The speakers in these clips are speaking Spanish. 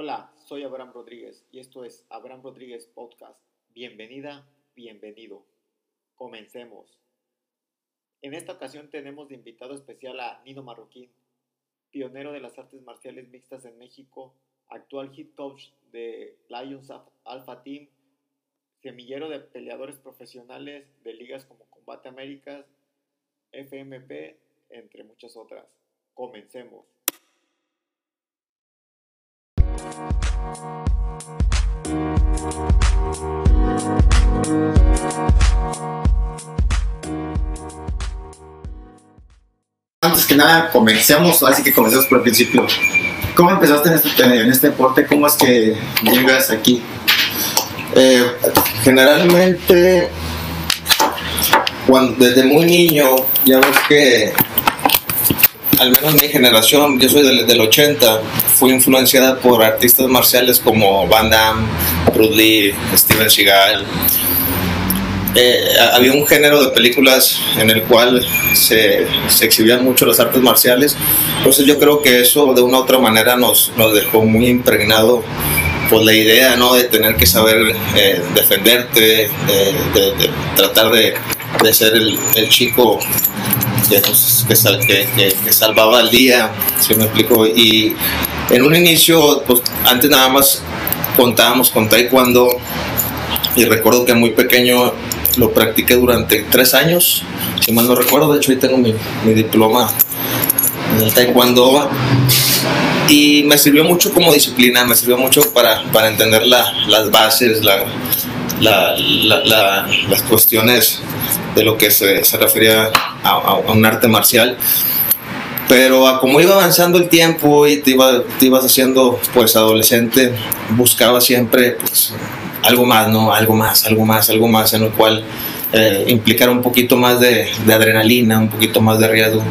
Hola, soy Abraham Rodríguez y esto es Abraham Rodríguez Podcast. Bienvenida, bienvenido. Comencemos. En esta ocasión tenemos de invitado especial a Nino Marroquín, pionero de las artes marciales mixtas en México, actual hit coach de Lions Alpha Team, semillero de peleadores profesionales de ligas como Combate Américas, FMP, entre muchas otras. Comencemos. Antes que nada, comencemos, así que comencemos por el principio. ¿Cómo empezaste en este, en este deporte? ¿Cómo es que llegas aquí? Eh, generalmente, cuando, desde muy niño, ya ves que, al menos mi generación, yo soy del, del 80, fui influenciada por artistas marciales como Van Damme, Bruce Lee, Steven Seagal. Eh, había un género de películas en el cual se, exhibían mucho las artes marciales. Entonces yo creo que eso de una u otra manera nos, nos dejó muy impregnado pues la idea ¿no? de tener que saber eh, defenderte, de, de, de, tratar de, ser el, el chico que, que, que, salvaba el día, si me explico. Y en un inicio, pues antes nada más contábamos con taekwondo y recuerdo que muy pequeño lo practiqué durante tres años, si mal no recuerdo, de hecho ahí tengo mi, mi diploma en el taekwondo y me sirvió mucho como disciplina, me sirvió mucho para, para entender la, las bases, la, la, las cuestiones de lo que se, se refería a, a, un arte marcial. Pero a como iba avanzando el tiempo y te, iba, te ibas haciendo pues adolescente, buscaba siempre pues, algo más, ¿no? Algo más, algo más, algo más, en lo cual eh, implicar un poquito más de, de, adrenalina, un poquito más de riesgo.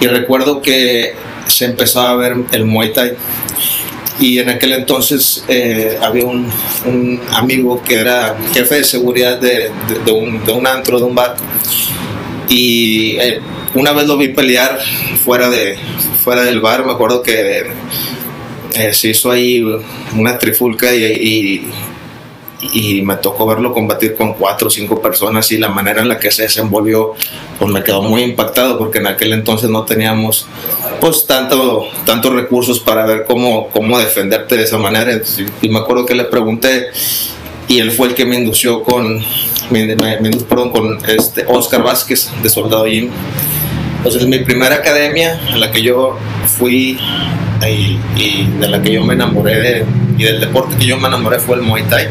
Y recuerdo que se empezó a ver el Muay Thai. Y en aquel entonces eh, había un, amigo que era jefe de seguridad de, de, de, un, de un antro, de un bar. Y eh, una vez lo vi pelear fuera, de, fuera del bar, me acuerdo que eh, se hizo ahí una trifulca y, y y me tocó verlo combatir con cuatro o cinco personas y la manera en la que se desenvolvió pues me quedó muy impactado porque en aquel entonces no teníamos pues tanto tantos recursos para ver cómo, cómo defenderte de esa manera. Y me acuerdo que le pregunté y él fue el que me indució con me, me, me perdón, con este Oscar Vázquez de Soldado Jim. Entonces mi primera academia en la que yo fui y, y de la que yo me enamoré de, y del deporte que yo me enamoré fue el Muay Thai.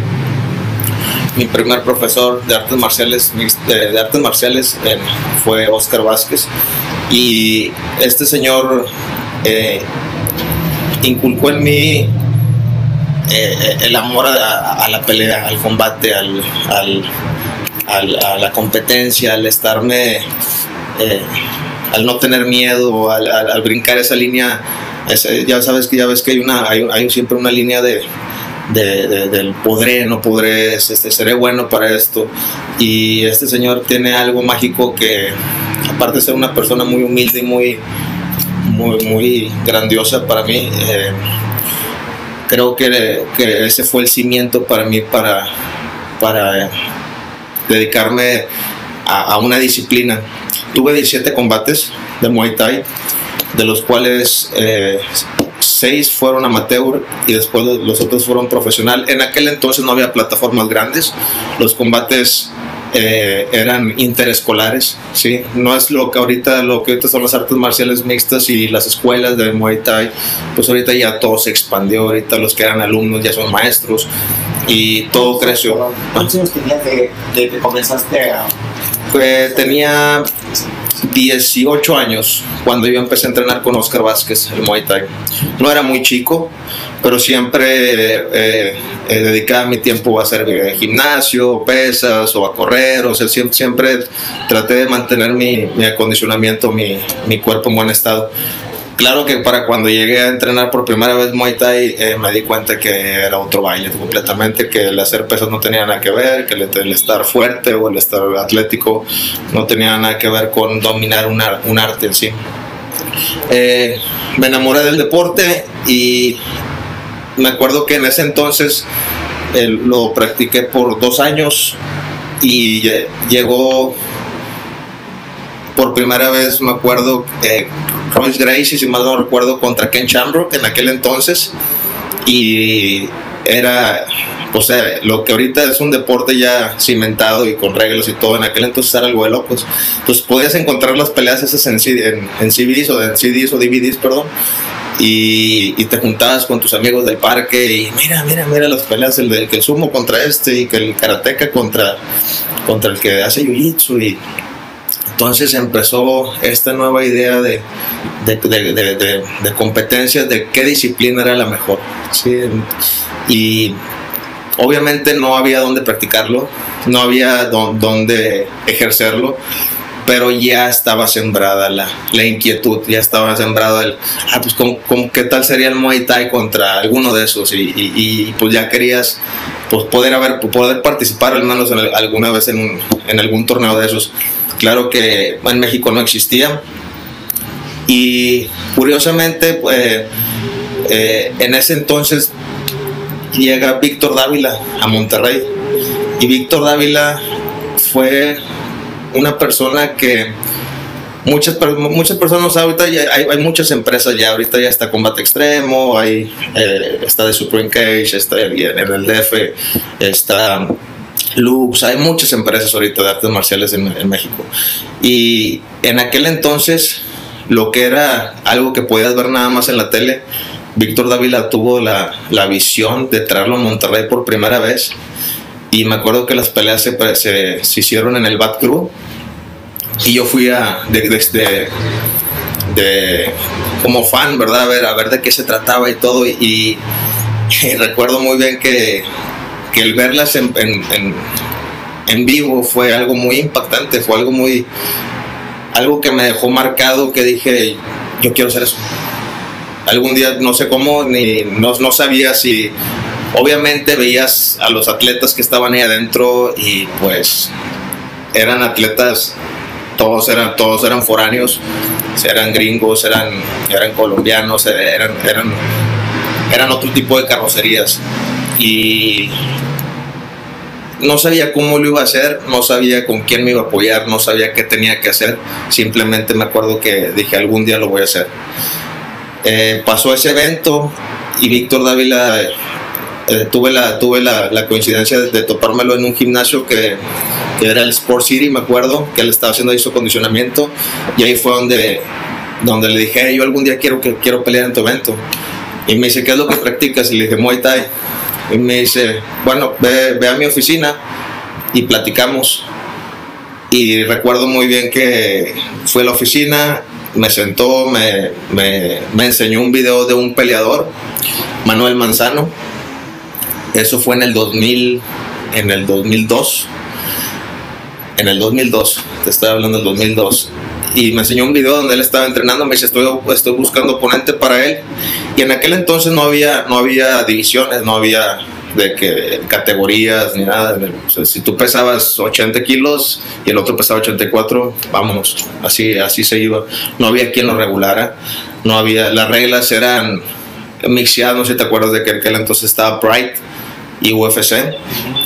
Mi primer profesor de artes marciales, de artes marciales eh, fue Oscar Vázquez y este señor eh, inculcó en mí eh, el amor a, la pelea, al combate, al, al, a la competencia, al estarme, eh, al no tener miedo, al, brincar esa línea. Ya sabes que ya ves que hay una, hay, hay siempre una línea de, de, de, del podré, no podré, este, seré bueno para esto. Y este señor tiene algo mágico que, aparte de ser una persona muy humilde y muy, muy, muy grandiosa para mí, eh, creo que, que, ese fue el cimiento para mí para, para dedicarme a, una disciplina. Tuve 17 combates de Muay Thai, de los cuales eh, seis fueron amateur y después los otros fueron profesional. En aquel entonces no había plataformas grandes, los combates eh, eran interescolares, ¿sí? No es lo que ahorita, lo que ahorita son las artes marciales mixtas y las escuelas de Muay Thai, pues ahorita ya todo se expandió, ahorita los que eran alumnos ya son maestros y todo creció. ¿Cuántos años tenías de, que comenzaste a...? Pues tenía 18 años cuando yo empecé a entrenar con Oscar Vázquez, el Muay Thai. No era muy chico, pero siempre eh, eh, dedicaba mi tiempo a hacer eh, gimnasio, pesas o a correr, o sea, siempre, siempre traté de mantener mi, mi acondicionamiento, mi, mi cuerpo en buen estado. Claro que para cuando llegué a entrenar por primera vez Muay Thai eh, me di cuenta que era otro baile completamente, que el hacer pesas no tenía nada que ver, que el, estar fuerte o el estar atlético no tenía nada que ver con dominar una, un arte en sí. Eh, me enamoré del deporte y me acuerdo que en ese entonces eh, lo practiqué por dos años y lle- llegó por primera vez, me acuerdo, eh, Royce Gracie, si mal no recuerdo, contra Ken Shamrock en aquel entonces. Y era, o sea, lo que ahorita es un deporte ya cimentado y con reglas y todo, en aquel entonces era algo de locos. Entonces podías encontrar las peleas esas en, en, en CDs o en CDs o DVDs, perdón. Y, y te juntabas con tus amigos del parque y mira, mira, mira las peleas, el, del que sumo contra este y que el karateca contra, contra el que hace jiu-jitsu y entonces empezó esta nueva idea de, de, de- competencias, de qué disciplina era la mejor. ¿sí? Y obviamente no había dónde practicarlo, no había dó- dónde ejercerlo, pero ya estaba sembrada la, la inquietud, ya estaba sembrada el, ah, pues ¿cómo, cómo- qué tal sería el Muay Thai contra alguno de esos? Y- y, pues ya querías pues, poder, haber, poder participar al menos en alguna vez en, en algún torneo de esos. Claro que en México no existía. Y curiosamente, pues, eh, en ese entonces llega Víctor Dávila a Monterrey. Y Víctor Dávila fue una persona que muchas, muchas personas ahorita ya hay, hay muchas empresas ya ahorita ya está combate extremo hay eh, está de Supreme Cage está en el DF está Lux hay muchas empresas ahorita de artes marciales en, en México. Y en aquel entonces lo que era algo que podías ver nada más en la tele Víctor Dávila tuvo la, la visión de traerlo a Monterrey por primera vez. Y me acuerdo que las peleas se, se, se hicieron en el Bat Crew y yo fui a de, de, de, de- como fan verdad a ver a ver de qué se trataba y todo. Y, y recuerdo muy bien que, que el verlas en, en, en, en vivo fue algo muy impactante fue algo muy algo que me dejó marcado que dije yo quiero hacer eso. Algún día no sé cómo ni no, no sabía si obviamente veías a los atletas que estaban ahí adentro y pues eran atletas todos eran todos eran foráneos eran gringos eran eran colombianos eran eran eran otro tipo de carrocerías y no sabía cómo lo iba a hacer, no sabía con quién me iba a apoyar, no sabía qué tenía que hacer, simplemente me acuerdo que dije algún día lo voy a hacer. Eh, pasó ese evento y Víctor Dávila eh, tuve, la, tuve la, la coincidencia de, de, topármelo en un gimnasio que, que, era el Sport City, me acuerdo, que él estaba haciendo ahí su acondicionamiento y ahí fue donde, donde le dije, hey, yo algún día quiero, que, quiero pelear en tu evento. Y me dice, ¿qué es lo que practicas? Y le dije, Muay Thai. Y me dice, bueno, ve, ve a mi oficina y platicamos. Y recuerdo muy bien que fue a la oficina, me sentó, me, me, me enseñó un video de un peleador, Manuel Manzano. Eso fue en el 2000, en el 2002. En el 2002, te estoy hablando del 2002. Y me enseñó un video donde él estaba entrenando, me dice, estoy, estoy buscando oponente para él. Y en aquel entonces no había, no había divisiones, no había de que categorías ni nada. Si tú pesabas 80 kilos y el otro pesaba 84, vámonos, así, así se iba. No había quien lo regulara, no había, las reglas eran mixeadas, no sé si te acuerdas de que en aquel entonces estaba Bright y UFC.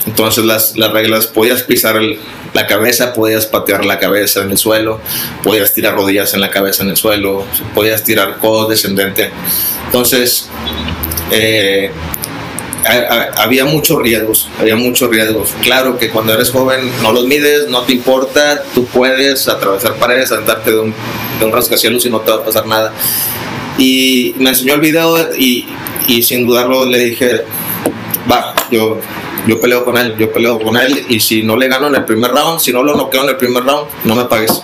Entonces las, las reglas, podías pisar el, la cabeza, podías patear la cabeza en el suelo, podías tirar rodillas en la cabeza en el suelo, podías tirar codos descendente. Entonces, eh, había muchos riesgos, había muchos riesgos. Claro que cuando eres joven no los mides, no te importa, tú puedes atravesar paredes, andarte de un, de un rascacielos y no te va a pasar nada. Y me enseñó el video y, y sin dudarlo le dije, va, yo, yo peleo con él, yo peleo con él y si no le gano en el primer round, si no lo noqueo en el primer round, no me pagues.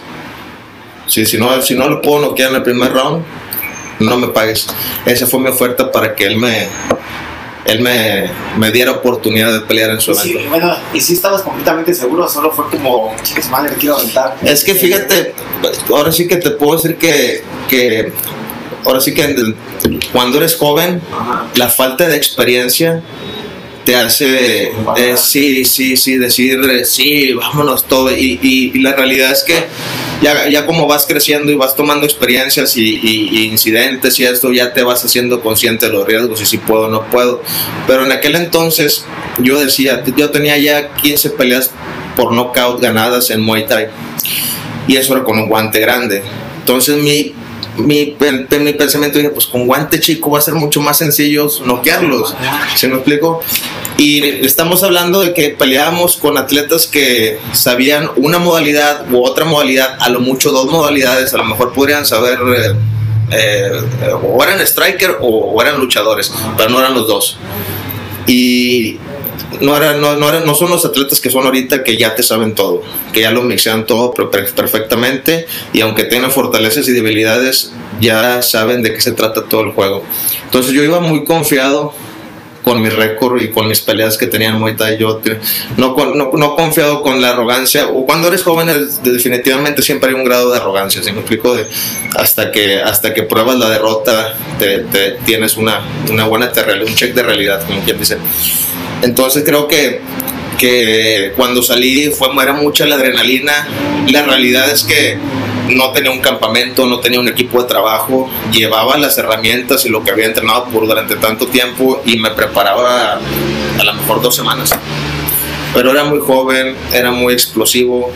Si, si, no, si no lo puedo noquear en el primer round, no me pagues. Esa fue mi oferta para que él me, él me, me, diera oportunidad de pelear en su evento. Sí, bueno, y si estabas completamente seguro, solo fue como, chicas, madre, quiero aventar. Es que fíjate, ahora sí que te puedo decir que, que ahora sí que cuando eres joven, Ajá. la falta de experiencia te hace, sí, sí, sí, decir, sí, vámonos todo. Y, y, la realidad es que ya, ya como vas creciendo y vas tomando experiencias y, incidentes y esto, ya te vas haciendo consciente de los riesgos y si puedo no puedo. Pero en aquel entonces yo decía, yo tenía ya 15 peleas por knockout ganadas en Muay Thai y eso era con un guante grande. Entonces mi, mi, pen- mi pensamiento dije, pues con guante chico va a ser mucho más sencillo noquearlos. ¿Se me explico? Y estamos hablando de que peleábamos con atletas que sabían una modalidad u otra modalidad, a lo mucho dos modalidades, a lo mejor podrían saber, eh, eh, o eran striker o, o eran luchadores, pero no eran los dos. Y no, son los atletas que son ahorita que ya te saben todo, que ya lo mixean todo per- per- perfectamente y aunque tengan fortalezas y debilidades, ya saben de qué se trata todo el juego. Entonces yo iba muy confiado con mi récord y con mis peleas que tenía en Muay Thai. Yo no, no, no confiado con la arrogancia. Cuando eres joven, definitivamente siempre hay un grado de arrogancia. ¿sí me explico? Hasta, que, hasta que pruebas la derrota, te, tienes una, una buena un check de realidad, como quien dice. Entonces creo que, que cuando salí fue, era mucha la adrenalina. La realidad es que no tenía un campamento, no tenía un equipo de trabajo, llevaba las herramientas y lo que había entrenado por durante tanto tiempo y me preparaba a, lo mejor dos semanas. Pero era muy joven, era muy explosivo,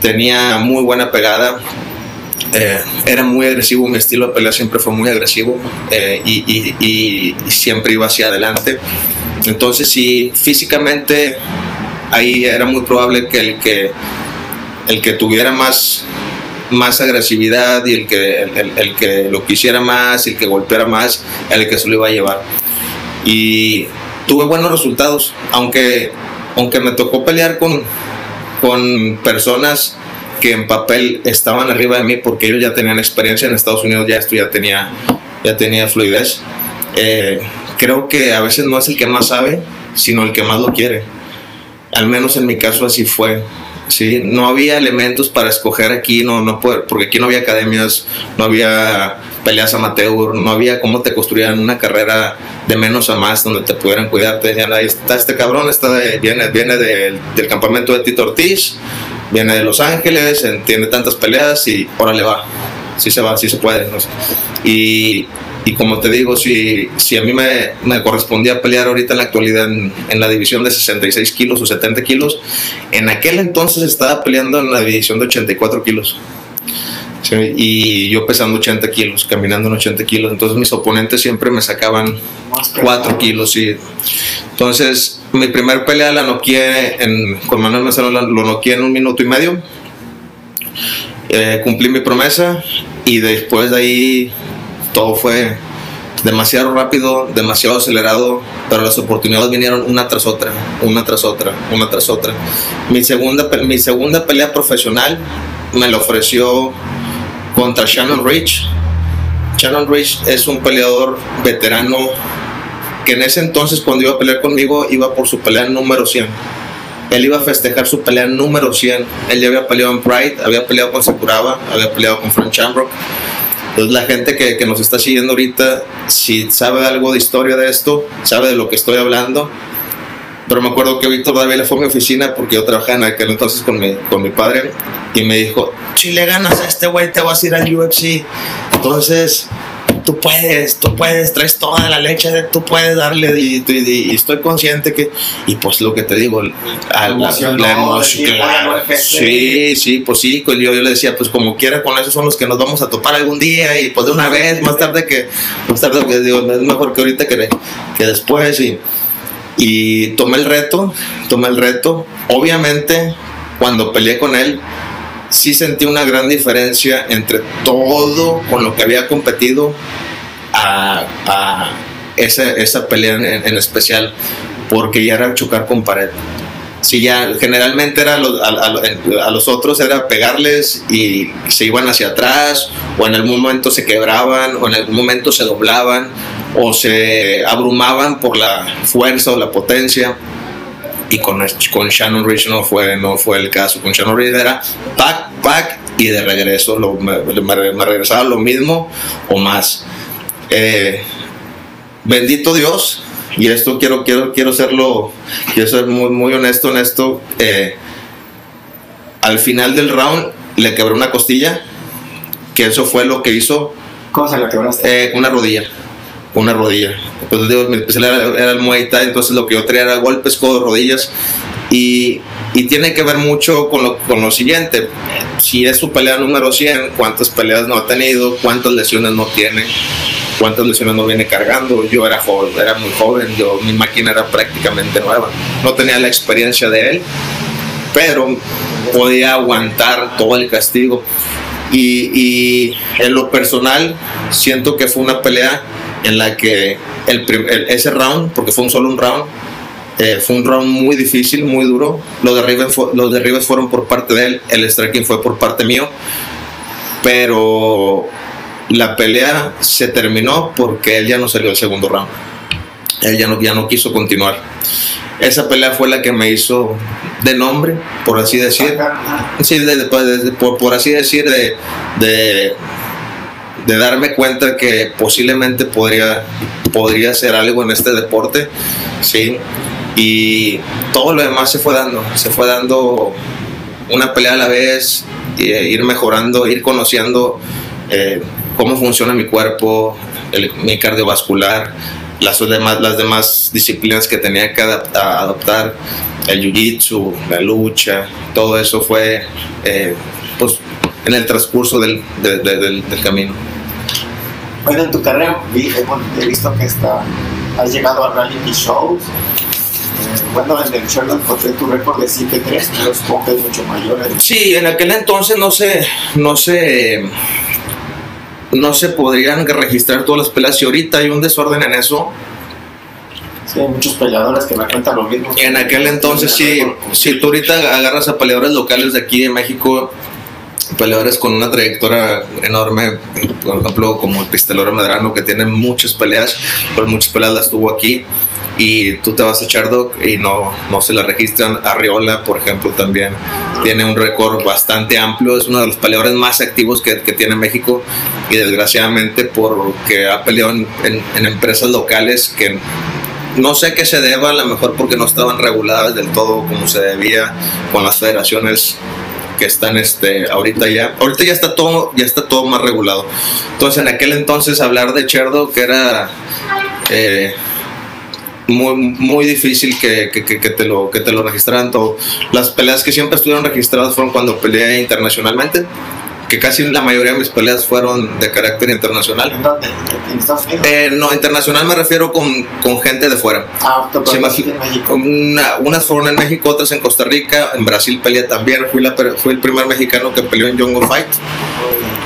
tenía muy buena pegada, eh, era muy agresivo, mi estilo de pelea siempre fue muy agresivo eh, y siempre iba hacia adelante. Entonces, sí, físicamente ahí era muy probable que el que, el que tuviera más, más agresividad y el que, el, el- que lo quisiera más y el que golpeara más, el que se lo iba a llevar. Y tuve buenos resultados, aunque, aunque me tocó pelear con, con personas que en papel estaban arriba de mí porque ellos ya tenían experiencia en Estados Unidos, ya esto ya tenía, ya tenía fluidez. Eh, creo que a veces no es el que más sabe, sino el que más lo quiere. Al menos en mi caso así fue. Sí, no había elementos para escoger aquí, no, no puede- porque aquí no había academias, no había peleas amateur, no había cómo te construían una carrera de menos a más donde te pudieran cuidar. Te decían, ahí está este cabrón, está viene, viene del, campamento de Tito Ortiz, viene de Los Ángeles, en- tiene tantas peleas y órale va. Sí se va, sí se puede. Y, y como te digo, si, si a mí me, me correspondía pelear ahorita en la actualidad en, en la división de 66 kilos o 70 kilos, en aquel entonces estaba peleando en la división de 84 kilos. Sí, y yo pesando 80 kilos, caminando en 80 kilos. Entonces mis oponentes siempre me sacaban 4 kilos, sí. Entonces, mi primer pelea la noqueé en, con Manuel la- lo noqueé en un minuto y medio. Eh, cumplí mi promesa y después de ahí todo fue demasiado rápido, demasiado acelerado, pero las oportunidades vinieron una tras otra, una tras otra, una tras otra. Mi segunda, mi segunda pelea profesional me la ofreció contra Shannon Rich. Shannon Rich es un peleador veterano que en ese entonces cuando iba a pelear conmigo iba por su pelea número 100. Él iba a festejar su pelea número 100. Él ya había peleado en Pride, había peleado con Sakuraba, había peleado con Frank Shamrock. Entonces la gente que, que nos está siguiendo ahorita, si sabe algo de historia de esto, sabe de lo que estoy hablando. Pero me acuerdo que Víctor David fue a mi oficina porque yo trabajaba en aquel entonces con mi, con mi padre y me dijo, si le ganas a este güey te vas a ir al UFC. Entonces, tú puedes, tú puedes, traes toda la leche, tú puedes darle y, y- y estoy consciente que, y pues lo que te digo, a la, emoción, claro, sí, sí, pues sí, pues yo, yo le decía, pues como quiera, con esos son los que nos vamos a topar algún día y pues de una vez, más tarde que, más tarde que digo, es mejor que ahorita que, que después y, y tomé el reto, tomé el reto, obviamente cuando peleé con él, sí sentí una gran diferencia entre todo con lo que había competido a, esa, esa pelea en, especial, porque ya era chocar con pared. Si ya generalmente era a- a los otros era pegarles y se iban hacia atrás, o en algún momento se quebraban, o en algún momento se doblaban, o se abrumaban por la fuerza o la potencia y con, con Shannon Rich no fue, no fue el caso. Con Shannon Rich era pack, pack y de regreso lo- me, me- regresaba lo mismo o más. Eh, bendito Dios, y esto quiero, quiero, quiero serlo, quiero ser muy, muy honesto en esto. eh, al final del round le quebré una costilla, que eso fue lo que hizo ¿Cómo se la quebraste? eh, una rodilla. Una rodilla. Pues digo, mi especial era, era el Muay Thai, entonces lo que yo traía era golpes, codos, rodillas. Y, y tiene que ver mucho con lo, con lo siguiente. Si es su pelea número 100, cuántas peleas no ha tenido, cuántas lesiones no tiene, cuántas lesiones no viene cargando. Yo era joven, era muy joven, yo, mi máquina era prácticamente nueva. No tenía la experiencia de él, pero podía aguantar todo el castigo. Y, y en lo personal, siento que fue una pelea en la que el, prim- el- ese round, porque fue un solo un round, eh, fue un round muy difícil, muy duro. Los derribes, los derribes fueron por parte de él, el striking fue por parte mío. Pero la pelea se terminó porque él ya no salió el segundo round. Él ya no, ya no quiso continuar. Esa pelea fue la que me hizo de nombre, por así decir. Sí, de- de- de- por, por así decir, de, de, darme cuenta que posiblemente podría, podría hacer algo en este deporte, sí. Y todo lo demás se fue dando, se fue dando una pelea a la vez, eh, ir mejorando, ir conociendo eh, cómo funciona mi cuerpo, mi cardiovascular, las demás, las demás disciplinas que tenía que adoptar, el jiu-jitsu, la lucha, todo eso fue eh, pues, en el transcurso del, de- de- del, del camino. Bueno, en tu carrera vi- eh, bueno, he visto que está, has llegado a reality shows. Eh, bueno, en el Sherlock encontré tu récord de 7-3, pero supongo que es mucho mayor. ¿eh? Sí, en aquel entonces no se, no se, no se podrían registrar todas las peleas y ahorita hay un desorden en eso. Sí, hay muchos peleadores que me cuentan lo mismo. En aquel entonces sí, si tú ahorita agarras a peleadores locales de aquí de México, peleadores con una trayectoria enorme, por ejemplo como el Pistolero Medrano que tiene muchas peleas, pues muchas peleas las tuvo aquí y tú te vas a Chardok y no, no se la registran. Arriola, por ejemplo, también tiene un récord bastante amplio, es uno de los peleadores más activos que, que tiene México y desgraciadamente porque ha peleado en, en- en empresas locales que no sé qué se deba, a lo mejor porque no estaban reguladas del todo como se debía con las federaciones que están este ahorita ya ahorita ya está todo ya está todo más regulado entonces en aquel entonces hablar de Cherdo que era eh, muy, muy difícil que, que- que- te lo, que te lo registraran todo. Las peleas que siempre estuvieron registradas fueron cuando peleé internacionalmente, que casi la mayoría de mis peleas fueron de carácter internacional. ¿En dónde? ¿En Estados Unidos? Eh, no, internacional me refiero con, con gente de fuera. ah, sí, más- en México. Una- unas fueron en México, otras en Costa Rica, en Brasil peleé también. Fui, la, fui el primer mexicano que peleó en Jungle Fight.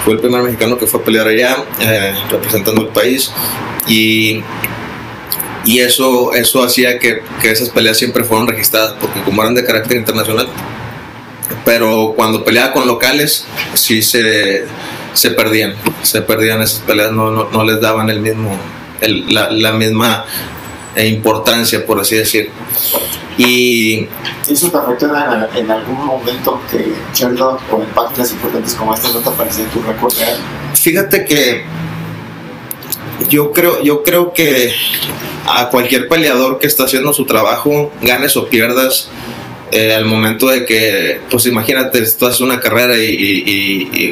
Fue el primer mexicano que fue a pelear allá, eh, representando el país. Y, y eso, eso hacía que, que esas peleas siempre fueron registradas, porque como eran de carácter internacional. Pero cuando peleaba con locales, sí se, se perdían. Se perdían esas peleas, no, no, no les daban el mismo, el- la, la misma eh, importancia, por así decir. Y ¿Eso te afectó en, en algún momento que Sherlock o en páginas importantes como estas no te aparecía en tu récord real? Fíjate que yo creo, yo creo que a cualquier peleador que está haciendo su trabajo, ganes o pierdas, eh, al momento de que, pues imagínate, tú haces una carrera y,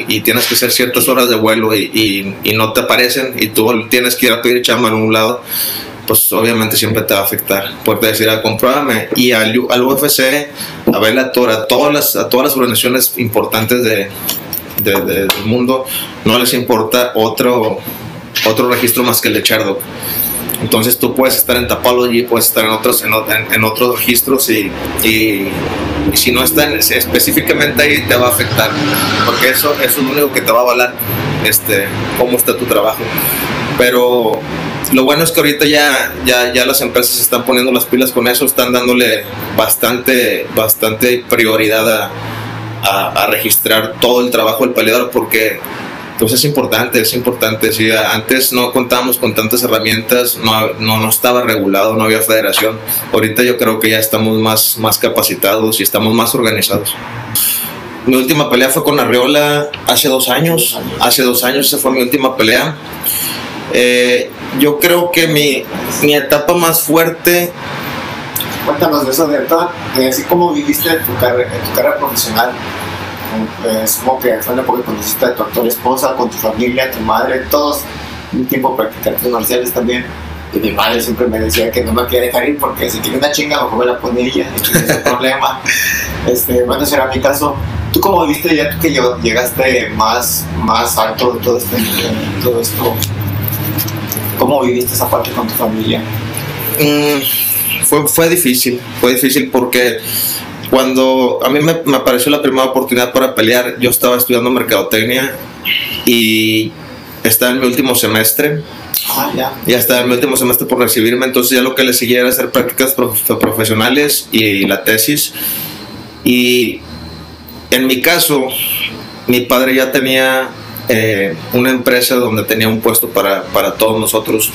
y- tienes que hacer ciertas horas de vuelo y, y- no te aparecen y tú tienes que ir a pedir chamba en un lado, pues obviamente siempre te va a afectar. Puedes decir, ah, compruébame. Y al, UFC, a Bellator, a todas las, a todas las organizaciones importantes de, de- de- del mundo, no les importa otro, otro registro más que el de Chardok. Entonces tú puedes estar en Tapology, puedes estar en otros, en, en- otros registros y, si no está en- específicamente ahí te va a afectar, porque eso, eso es lo único que te va a avalar este, cómo está tu trabajo. Pero lo bueno es que ahorita ya, ya, ya las empresas están poniendo las pilas con eso, están dándole bastante, bastante prioridad a, a- a registrar todo el trabajo del peleador porque pues es importante, es importante. Si antes no contábamos con tantas herramientas, no, no, no estaba regulado, no había federación. Ahorita yo creo que ya estamos más, más capacitados y estamos más organizados. Mi última pelea fue con Arriola hace dos años. Hace dos años esa fue mi última pelea. Eh, yo creo que mi, mi etapa más fuerte Cuéntanos de eso, de verdad, de así como viviste tu tu carrera profesional. Eh, supongo que fue la época que conociste a tu actual esposa, con tu familia, tu madre, todos un tiempo practicar artes marciales también. Y mi madre siempre me decía que no me quería dejar ir porque si tiene una chinga, mejor me la pone ella. Y ese problema. Este, bueno, ese era mi caso. ¿Tú cómo viste ya tú que llegaste más, más alto de todo, este, todo esto? ¿Cómo viviste esa parte con tu familia? Mm, fue, fue difícil, fue difícil porque cuando a mí me, me, apareció la primera oportunidad para pelear, yo estaba estudiando mercadotecnia y estaba en mi último semestre. Ah, ya. Ya estaba en mi último semestre por recibirme, entonces ya lo que le seguía era hacer prácticas profesionales y la tesis. Y en mi caso, mi padre ya tenía eh, una empresa donde tenía un puesto para, para todos nosotros.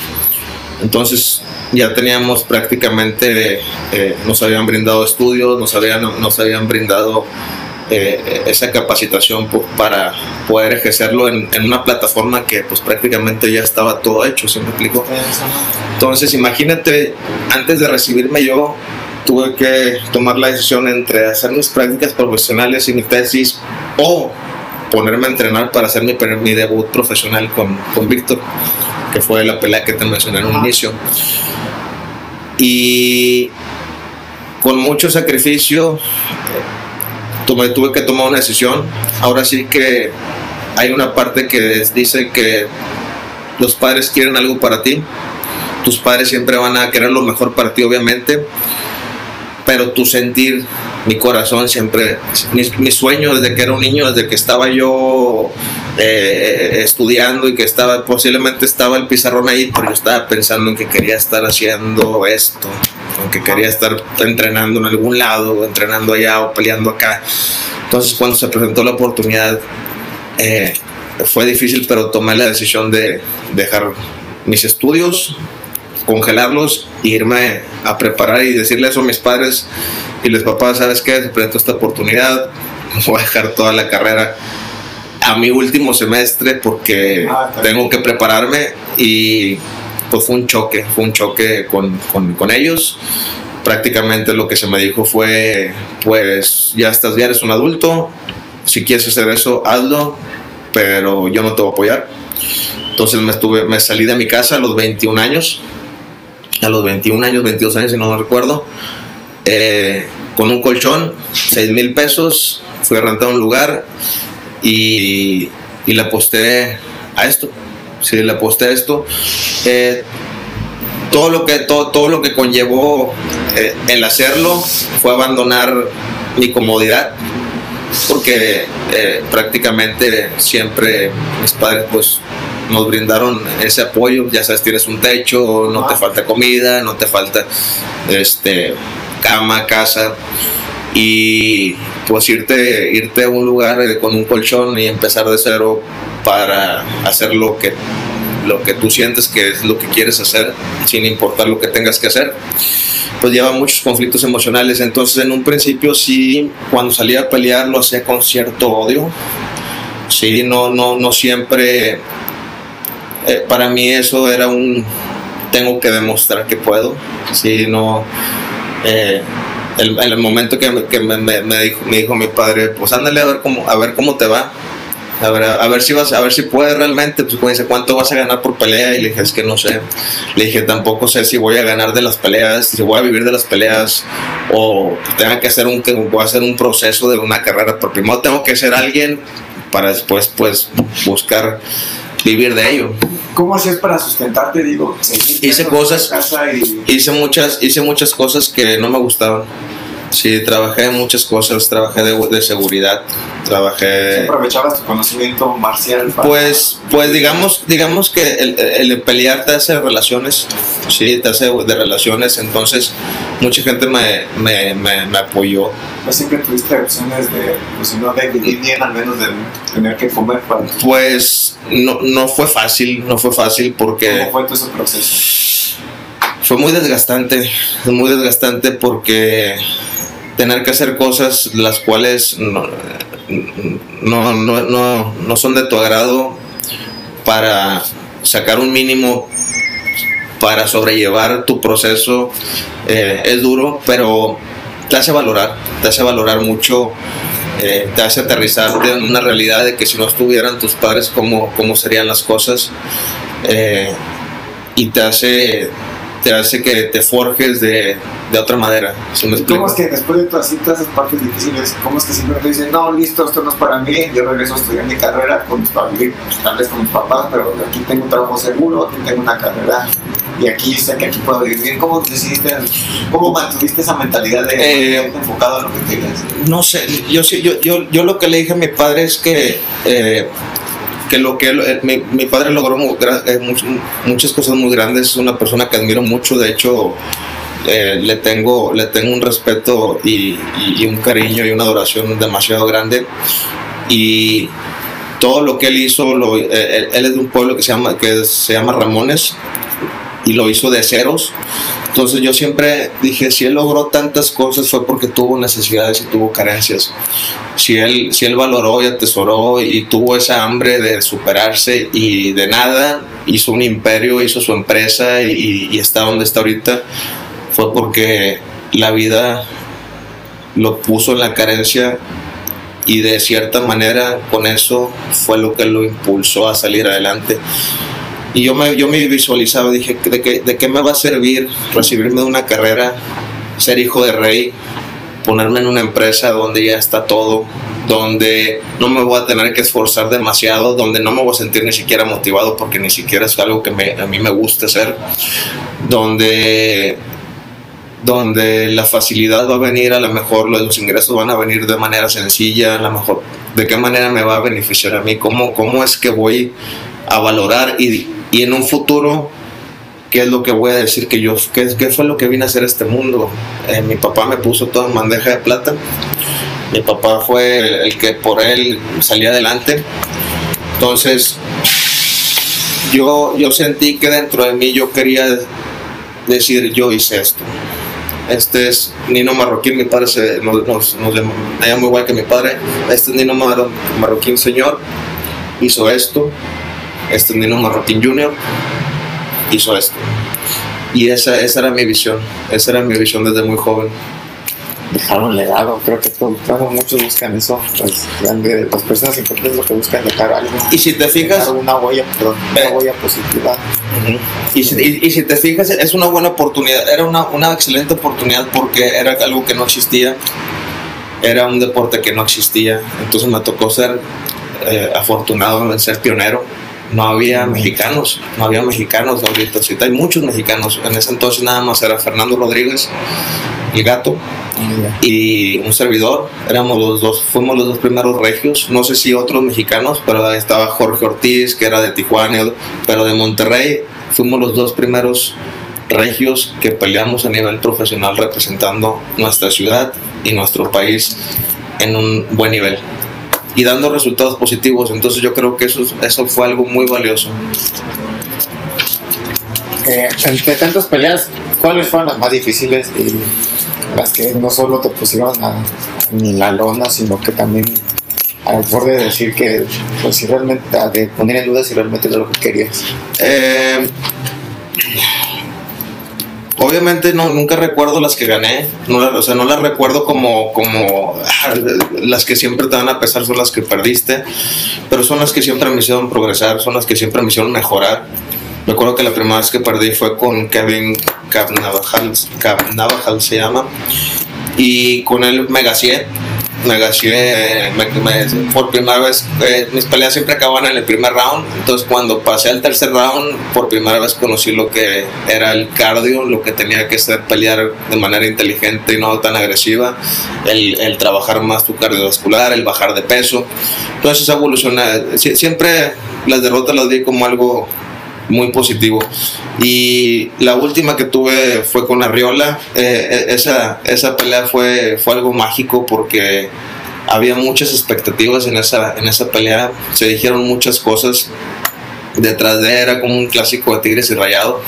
Entonces ya teníamos prácticamente, eh, nos habían brindado estudios, nos habían, nos habían brindado eh, esa capacitación para poder ejercerlo en, una plataforma que pues prácticamente ya estaba todo hecho, ¿se me explico? Entonces imagínate, antes de recibirme yo tuve que tomar la decisión entre hacer mis prácticas profesionales y mi tesis o ponerme a entrenar para hacer mi, mi debut profesional con, con Víctor, que fue la pelea que te mencioné en un inicio. Y con mucho sacrificio tuve, tuve que tomar una decisión. Ahora sí que hay una parte que dice que los padres quieren algo para ti. Tus padres siempre van a querer lo mejor para ti, obviamente pero tu sentir, mi corazón siempre, mi, mi, sueño desde que era un niño, desde que estaba yo eh, estudiando y que estaba, posiblemente estaba el pizarrón ahí, pero yo estaba pensando en que quería estar haciendo esto, en que quería estar entrenando en algún lado, entrenando allá o peleando acá. Entonces cuando se presentó la oportunidad, eh, fue difícil, pero tomé la decisión de dejar mis estudios, congelarlos e irme a preparar y decirle eso a mis padres y les papás, ¿sabes qué? Se presentó esta oportunidad, voy a dejar toda la carrera a mi último semestre porque ah, tengo que prepararme y pues fue un choque, fue un choque con, con, con, ellos. Prácticamente lo que se me dijo fue, pues ya estás, ya eres un adulto, si quieres hacer eso, hazlo, pero yo no te voy a apoyar. Entonces me, estuve, me salí de mi casa a los 21 años, a los 21 años, 22 años, si no me recuerdo, eh, con un colchón, 6 mil pesos, fui a rentar un lugar y, y le aposté a esto. Sí, le aposté a esto. Eh, todo lo que todo, todo lo que conllevó eh, el hacerlo fue abandonar mi comodidad porque eh, prácticamente siempre mis padres pues nos brindaron ese apoyo, ya sabes, tienes un techo, no te falta comida, no te falta este cama, casa y pues irte irte a un lugar eh, con un colchón y empezar de cero para hacer lo que lo que tú sientes que es lo que quieres hacer sin importar lo que tengas que hacer pues lleva muchos conflictos emocionales. Entonces, en un principio sí, cuando salía a pelear lo hacía con cierto odio. Sí, no, no, no siempre. Eh, para mí eso era un. Tengo que demostrar que puedo. Sí, no. Eh, el, el, momento que, que me, me, me, dijo, me dijo mi padre, pues ándale a ver cómo, a ver cómo te va a ver, a ver si vas, a ver si puedes realmente, pues me dice, ¿cuánto vas a ganar por pelea? Y le dije, es que no sé. Le dije, tampoco sé si voy a ganar de las peleas, si voy a vivir de las peleas, o tenga que hacer un, voy a hacer un proceso de una carrera, primero tengo que ser alguien para después, pues, buscar vivir de ello. ¿Cómo hacías para sustentarte? Digo, hice cosas, y... hice muchas, hice muchas cosas que no me gustaban. Sí, trabajé en muchas cosas, trabajé de, de seguridad, trabajé... ¿Aprovechabas tu conocimiento marcial? Pues, pues digamos, digamos que el, el, pelear te hace relaciones, sí, te hace de relaciones, entonces mucha gente me, me, me, me apoyó. ¿No siempre tuviste opciones de, pues no de vivir bien, al menos de tener que comer para Pues no, no fue fácil, no fue fácil porque... ¿Cómo fue todo ese proceso? Fue muy desgastante, muy desgastante porque tener que hacer cosas las cuales no, no, no, no, son de tu agrado para sacar un mínimo para sobrellevar tu proceso eh, es duro, pero te hace valorar, te hace valorar mucho eh, te hace aterrizarte en una realidad de que si no estuvieran tus padres, ¿cómo, cómo serían las cosas? Eh, y te hace, te hace que te forjes de, de otra manera. ¿sí me ¿Y ¿Cómo es que después de todas, todas esas partes difíciles, cómo es que siempre te dicen, no, listo, esto no es para mí, yo regreso a estudiar mi carrera con mis pues, tal vez con mis papás, pero aquí tengo un trabajo seguro, aquí tengo una carrera y aquí sé que aquí puedo vivir bien. ¿Cómo decidiste, cómo mantuviste esa mentalidad de Eh, enfocado a lo que querías? No sé, yo, sí- yo, yo, yo lo que le dije a mi padre es que, eh, que lo que él- eh, mi, mi padre logró muchas cosas muy grandes, es una persona que admiro mucho, de hecho eh, le, tengo, le tengo un respeto y, y- y un cariño y una adoración demasiado grande y todo lo que él hizo, lo- eh, él, él es de un pueblo que se llama, que se llama Ramones y lo hizo de ceros. Entonces yo siempre dije, si él logró tantas cosas fue porque tuvo necesidades y tuvo carencias. Si él, si él valoró y atesoró y tuvo esa hambre de superarse y de nada hizo un imperio, hizo su empresa y, y está donde está ahorita, fue porque la vida lo puso en la carencia y de cierta manera con eso fue lo que lo impulsó a salir adelante. Y yo me, yo me visualizaba, dije, ¿de qué, ¿de qué me va a servir recibirme de una carrera, ser hijo de rey, ponerme en una empresa donde ya está todo, donde no me voy a tener que esforzar demasiado, donde no me voy a sentir ni siquiera motivado porque ni siquiera es algo que me- a mí me gusta hacer, donde donde la facilidad va a venir, a lo mejor los ingresos van a venir de manera sencilla, a lo mejor de qué manera me va a beneficiar a mí, cómo, cómo es que voy a valorar y, y en un futuro, qué es lo que voy a decir que yo, qué, qué fue lo que vine a hacer este mundo. Eh, mi papá me puso todo en bandeja de plata, mi papá fue el, que por él salía adelante, entonces yo, yo sentí que dentro de mí yo quería decir yo hice esto. Este es Nino Marroquín, mi padre se, nos, nos, nos llama, me llamo igual que mi padre. Este es Nino Mar- Marroquín Señor, hizo esto. Este es Nino Marroquín Junior, hizo esto. Y esa, esa era mi visión, esa era mi visión desde muy joven. Dejar un legado, creo que todos, todos muchos buscan eso, pues, las personas importantes lo que buscan dejar algo, Y si te fijas, una huella, perdón, una huella positiva. Y si, y- y si te fijas, es una buena oportunidad, era una, una excelente oportunidad porque era algo que no existía, era un deporte que no existía, entonces me tocó ser eh, afortunado en ser pionero. No había mexicanos, no había mexicanos ahorita, ahorita hay muchos mexicanos, en ese entonces nada más era Fernando Rodríguez, el gato, y un servidor. Éramos los dos, fuimos los dos primeros regios. No sé si otros mexicanos, pero ahí estaba Jorge Ortiz, que era de Tijuana, pero de Monterrey. Fuimos los dos primeros regios que peleamos a nivel profesional representando nuestra ciudad y nuestro país en un buen nivel y dando resultados positivos. Entonces yo creo que eso, eso fue algo muy valioso. Eh, entre tantas peleas, ¿cuáles fueron las más difíciles y las que no solo te pusieron a, ni la lona, sino que también a lo mejor de decir que, pues si realmente, de poner en duda si realmente era lo que querías? Eh, obviamente no, nunca recuerdo las que gané, no, o sea, no las recuerdo como, como ah, las que siempre te van a pesar son las que perdiste, pero son las que siempre me hicieron progresar, son las que siempre me hicieron mejorar. Me acuerdo que la primera vez que perdí fue con Kevin Navajal, Navajal se llama, y con él me. Me gaseé, me- me- por primera vez, eh, mis peleas siempre acababan en el primer round, entonces cuando pasé al tercer round, por primera vez conocí lo que era el cardio, lo que tenía que ser pelear de manera inteligente y no tan agresiva, el, el trabajar más tu cardiovascular, el bajar de peso, evoluciona, Sie- siempre las derrotas las vi como algo muy positivo. Y la última que tuve fue con Arriola. Eh, e- esa, esa pelea fue, fue algo mágico porque había muchas expectativas en esa, en esa pelea. Se dijeron muchas cosas. Detrás de él era como un clásico de Tigres y Rayado.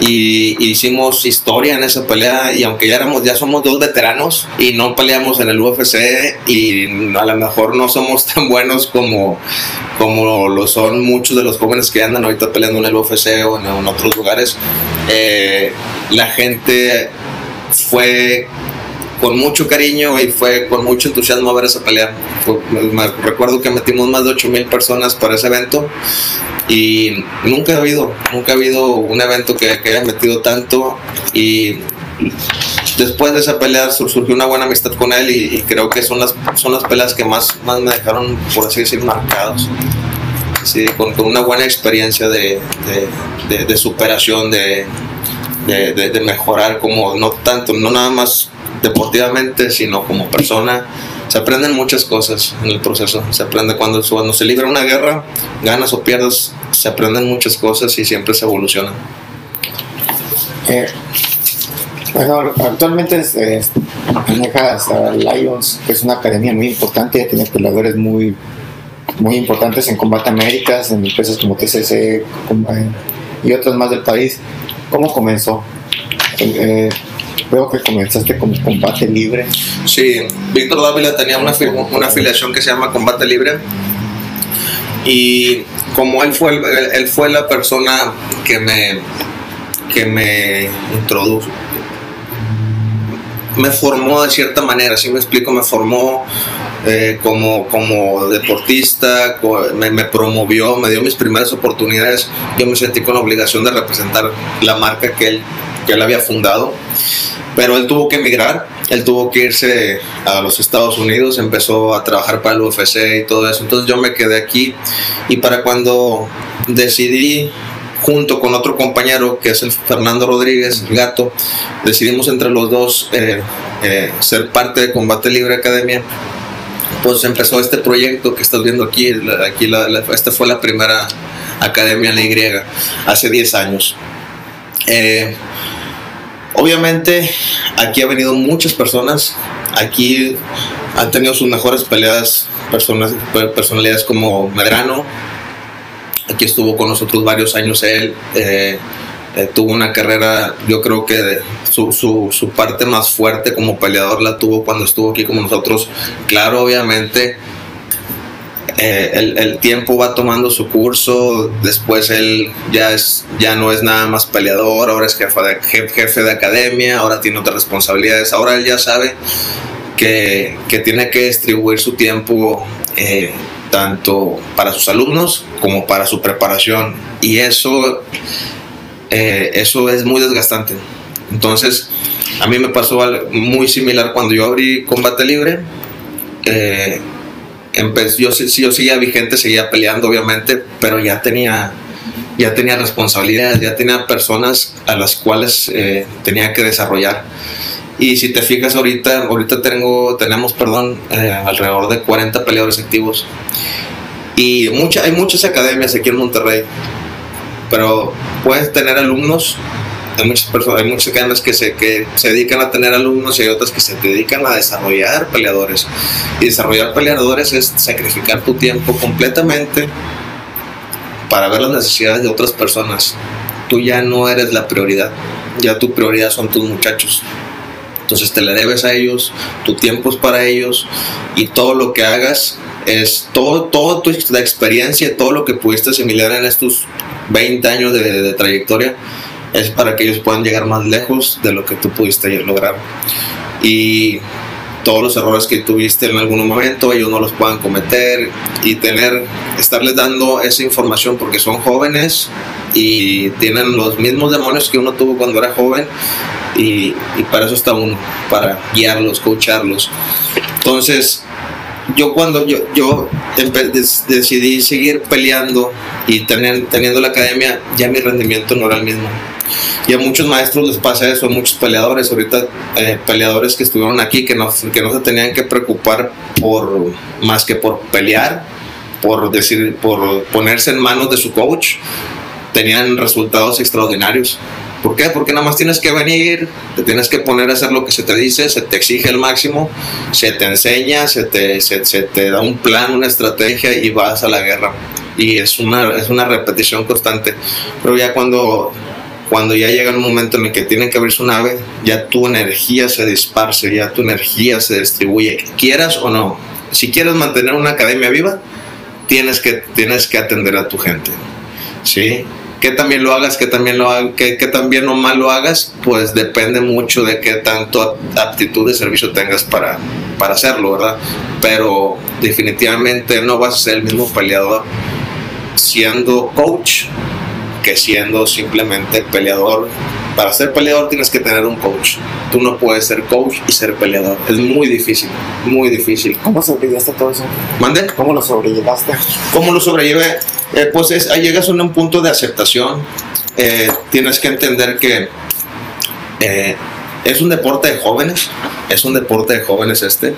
Y, hicimos historia en esa pelea. Y aunque ya, éramos, ya somos dos veteranos y no peleamos en el UFC, y a lo mejor no somos tan buenos como, como lo son muchos de los jóvenes que andan ahorita peleando en el UFC o en, en otros lugares, eh, la gente fue con mucho cariño y fue con mucho entusiasmo ver esa pelea. recuerdo que metimos más de 8 mil personas para ese evento y nunca ha habido, nunca ha habido un evento que, que haya metido tanto y después de esa pelea surgió una buena amistad con él y, creo que son las, son las peleas que más, más me dejaron, por así decir, marcados. Sí, con, con, una buena experiencia de, de, de, superación, de, de, mejorar como, no tanto, no nada más deportivamente, sino como persona. Se aprenden muchas cosas en el proceso. Se aprende cuando, se libra una guerra, ganas o pierdas, se aprenden muchas cosas y siempre se evoluciona. Eh, bueno, actualmente eh, manejas a Lions, que es una academia muy importante, tiene peleadores muy, muy importantes en Combate Américas, en empresas como TCC eh, y otras más del país. ¿Cómo comenzó? Eh, veo que comenzaste como Combate Libre. Sí, Víctor Dávila tenía una, una afiliación que se llama Combate Libre. Y como él fue, él fue la persona que me, que me introdujo me formó de cierta manera, si me explico, me formó eh, como, como deportista, me, promovió, me dio mis primeras oportunidades, yo me sentí con la obligación de representar la marca que él, que él había fundado, pero él tuvo que emigrar, él tuvo que irse a los Estados Unidos, empezó a trabajar para el UFC y todo eso, entonces yo me quedé aquí y para cuando decidí junto con otro compañero que es el Fernando Rodríguez, el gato, decidimos entre los dos eh, eh, ser parte de Combate Libre Academia. Pues empezó este proyecto que estás viendo aquí, aquí esta fue la primera academia en la Y, hace 10 años. Eh, obviamente aquí ha venido muchas personas, aquí han tenido sus mejores peleas personas, personalidades como Medrano, Aquí estuvo con nosotros varios años él. Eh, eh, tuvo una carrera, yo creo que su, su, su, parte más fuerte como peleador la tuvo cuando estuvo aquí con nosotros. Claro, obviamente, eh, el, tiempo va tomando su curso, después él ya, es, ya no es nada más peleador, ahora es jefe de, jefe de academia, ahora tiene otras responsabilidades, ahora él ya sabe que, que tiene que distribuir su tiempo tanto para sus alumnos como para su preparación. Y eso, eh, eso es muy desgastante. Entonces, a mí me pasó algo muy similar cuando yo abrí Combate Libre. Eh, yo, yo seguía vigente, seguía peleando, obviamente, pero ya tenía, ya tenía responsabilidades, ya tenía personas a las cuales eh, tenía que desarrollar. Y si te fijas ahorita, ahorita tengo, tenemos, perdón, eh, alrededor de 40 peleadores activos. Y mucha, hay muchas academias aquí en Monterrey, pero puedes tener alumnos. Hay muchas personas, hay muchas academias que se, que se dedican a tener alumnos y hay otras que se dedican a desarrollar peleadores. Y desarrollar peleadores es sacrificar tu tiempo completamente para ver las necesidades de otras personas. Tú ya no eres la prioridad, ya tu prioridad son tus muchachos. Entonces te le debes a ellos, tu tiempo es para ellos y todo lo que hagas es todo, todo tu la experiencia, todo lo que pudiste asimilar en estos 20 años de, trayectoria es para que ellos puedan llegar más lejos de lo que tú pudiste lograr. Y todos los errores que tuviste en algún momento, ellos no los puedan cometer y tener, estarles dando esa información porque son jóvenes y tienen los mismos demonios que uno tuvo cuando era joven y, para eso está uno, para guiarlos, coacharlos. Entonces, yo cuando yo, yo decidí seguir peleando y tener, teniendo la academia, ya mi rendimiento no era el mismo. Y a muchos maestros les pasa eso, a muchos peleadores, ahorita eh, peleadores que estuvieron aquí que no, que no se tenían que preocupar por más que por pelear, por decir, por ponerse en manos de su coach, tenían resultados extraordinarios. ¿Por qué? Porque nada más tienes que venir, te tienes que poner a hacer lo que se te dice, se te exige el máximo, se te enseña, se te, se, te da un plan, una estrategia y vas a la guerra. Y es una, es una repetición constante. Pero ya cuando, cuando ya llega el momento en el que tienen que abrir su nave, ya tu energía se disparce, ya tu energía se distribuye, quieras o no. Si quieres mantener una academia viva, tienes que, tienes que atender a tu gente. ¿sí? que también lo hagas, que también lo hagas, que, que también o mal lo hagas, pues depende mucho de qué tanto aptitud de servicio tengas para, para hacerlo, ¿verdad? Pero definitivamente no vas a ser el mismo peleador siendo coach que siendo simplemente peleador. Para ser peleador tienes que tener un coach. Tú no puedes ser coach y ser peleador. Es muy difícil, muy difícil. ¿Cómo sobreviviste todo eso? ¿Mande? ¿Cómo lo sobrellevaste? ¿Cómo lo sobrellevé? Eh, pues es, ahí llegas a un punto de aceptación. Eh, tienes que entender que eh, es un deporte de jóvenes, es un deporte de jóvenes este.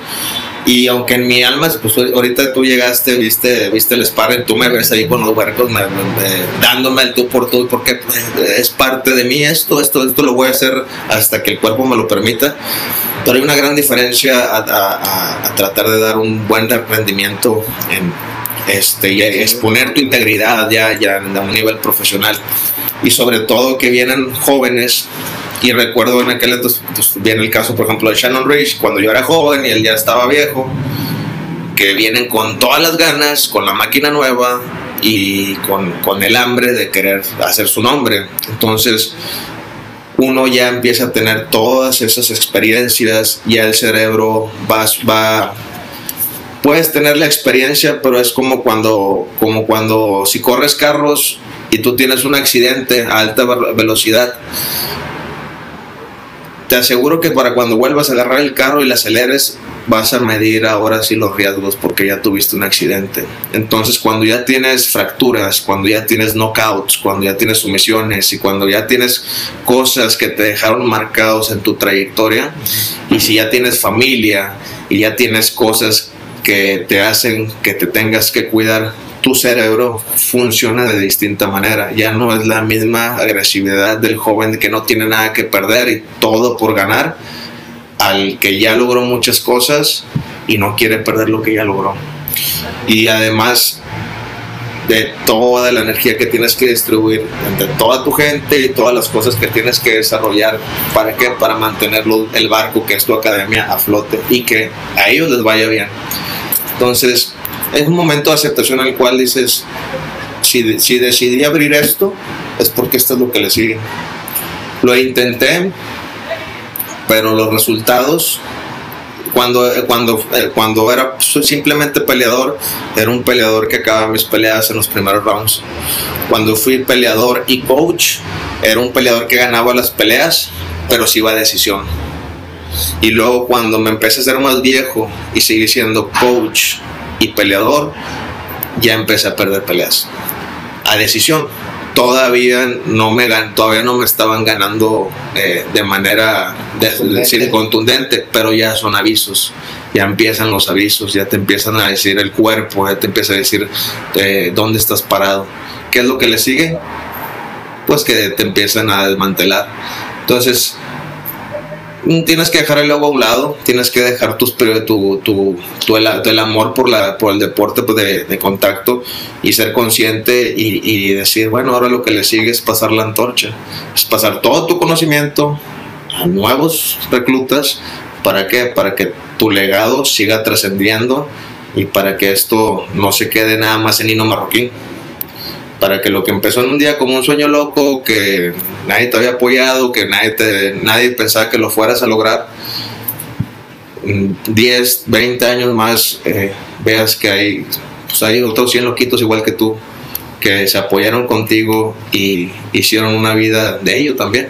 Y aunque en mi alma, pues ahorita tú llegaste, viste, viste el sparring, tú me ves ahí con los huercos me- me- me- dándome el tú por tú, porque pues, es parte de mí esto, esto, esto lo voy a hacer hasta que el cuerpo me lo permita. Pero hay una gran diferencia a, a- a- a tratar de dar un buen rendimiento en este, y exponer tu integridad ya, ya a un nivel profesional. Y sobre todo que vienen jóvenes y recuerdo en aquel entonces, pues, el caso, por ejemplo, de Shannon Rich, cuando yo era joven y él ya estaba viejo, que vienen con todas las ganas, con la máquina nueva y con, con el hambre de querer hacer su nombre. Entonces, uno ya empieza a tener todas esas experiencias, ya el cerebro va, va puedes tener la experiencia, pero es como cuando, como cuando si corres carros y tú tienes un accidente a alta ve- velocidad, te aseguro que para cuando vuelvas a agarrar el carro y le aceleres, vas a medir ahora sí los riesgos porque ya tuviste un accidente. Entonces, cuando ya tienes fracturas, cuando ya tienes knockouts, cuando ya tienes sumisiones y cuando ya tienes cosas que te dejaron marcados en tu trayectoria, y si ya tienes familia y ya tienes cosas que te hacen que te tengas que cuidar, tu cerebro funciona de distinta manera. Ya no es la misma agresividad del joven que no tiene nada que perder y todo por ganar, al que ya logró muchas cosas y no quiere perder lo que ya logró. Y además de toda la energía que tienes que distribuir entre toda tu gente y todas las cosas que tienes que desarrollar para que para mantenerlo el barco que es tu academia a flote y que a ellos les vaya bien entonces es un momento de aceptación al cual dices si, si decidí abrir esto es porque esto es lo que le sigue lo intenté pero los resultados cuando, cuando, eh, cuando era simplemente peleador, era un peleador que acababa mis peleas en los primeros rounds. Cuando fui peleador y coach, era un peleador que ganaba las peleas, pero sí iba a decisión. Y luego cuando me empecé a ser más viejo y seguí siendo coach y peleador, ya empecé a perder peleas. A decisión. Todavía no me, gan- todavía no me estaban ganando eh, de manera de- de decir, contundente, pero ya son avisos. Ya empiezan los avisos, ya te empiezan a decir el cuerpo, ya te empieza a decir eh, dónde estás parado. ¿Qué es lo que le sigue? Pues que te empiezan a desmantelar. Entonces, tienes que dejar el ego a un lado, tienes que dejar tus, tu, tu, tu el, amor por, la, por el deporte pues, de, contacto y ser consciente y, y decir, bueno, ahora lo que le sigue es pasar la antorcha, es pasar todo tu conocimiento a nuevos reclutas. ¿Para qué? Para que tu legado siga trascendiendo y para que esto no se quede nada más en hino marroquín para que lo que empezó en un día como un sueño loco, que nadie te había apoyado, que nadie, pensaba que lo fueras a lograr, mm, 10, 20 años más, eh, veas que hay, pues hay otros 100 loquitos igual que tú, que se apoyaron contigo y hicieron una vida de ello también.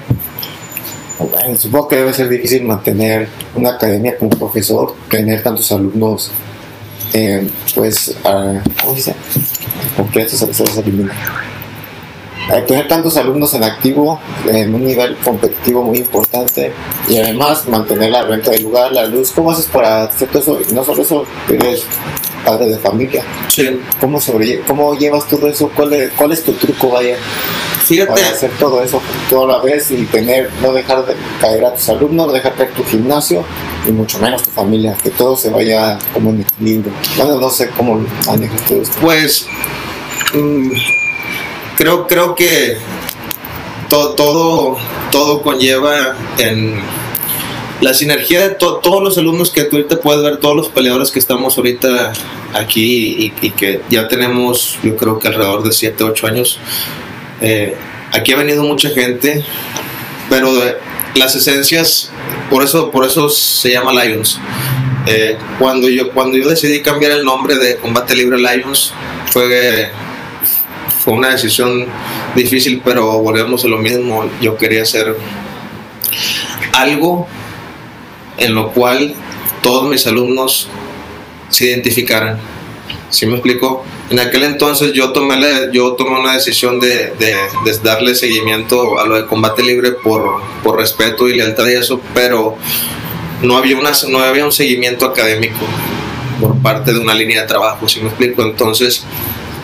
Bueno, supongo que debe ser difícil mantener una academia como profesor, tener tantos alumnos, eh, pues, ah, ¿cómo se dice? Completos, a veces se elimina. Eh, tener tantos alumnos en activo, en un nivel competitivo muy importante, y además mantener la renta del lugar, la luz. ¿Cómo haces para hacer todo eso? Y no solo eso, eres padre de familia. Sí. ¿Cómo, sobrelle- cómo llevas todo eso? ¿Cuál es, cuál es tu truco, vaya? Fíjate, para hacer todo eso toda la vez y tener, no dejar de caer a tus alumnos, no dejar caer tu gimnasio y mucho menos tu familia, que todo se vaya como en equilibrio. Bueno, no sé cómo manejas todo esto. Pues mm, creo, creo que to- todo, todo conlleva en la sinergia de to- todos los alumnos que tú ahorita puedes ver, todos los peleadores que estamos ahorita aquí y, que ya tenemos, yo creo que alrededor de 7, 8 años. Eh, aquí ha venido mucha gente, pero de- las esencias, por eso, por eso se llama Lions. Eh, cuando, yo, cuando yo decidí cambiar el nombre de Combate Libre Lions, fue, fue una decisión difícil, pero volvemos a lo mismo. Yo quería hacer algo en lo cual todos mis alumnos se identificaran. ¿Sí me explico? En aquel entonces yo tomé, la- yo tomé una decisión de, de- de darle seguimiento a lo de combate libre por, por respeto y lealtad y eso, pero no había, una, no había un seguimiento académico por parte de una línea de trabajo, ¿sí me explico? Entonces,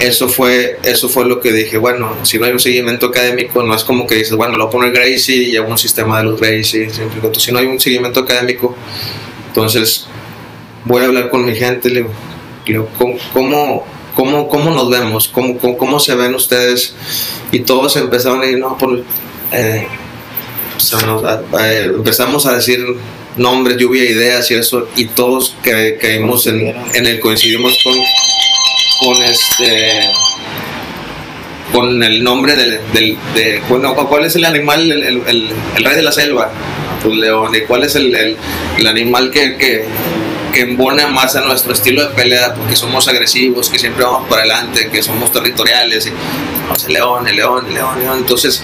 eso fue, eso fue lo que dije, bueno, si no hay un seguimiento académico, no es como que dices, bueno, lo voy a poner Gracie y hago un sistema de los Gracie, si no hay un seguimiento académico, entonces voy a hablar con mi gente, le digo, ¿cómo, cómo, cómo, nos vemos? ¿Cómo, cómo, se ven ustedes? Y todos empezaron a decir, no, por, nos- eh, empezamos a decir nombres, lluvia de ideas y eso, y todos ca- caímos en, en el, coincidimos con, con este con el nombre del, del de, ¿cuál es el animal, el, el- el- el rey de la selva? Pues león, ¿y cuál es el, el- el animal que, que, que embona más a nuestro estilo de pelea? Porque somos agresivos, que siempre vamos para adelante, que somos territoriales, y, león, el león, el león, el león. Entonces,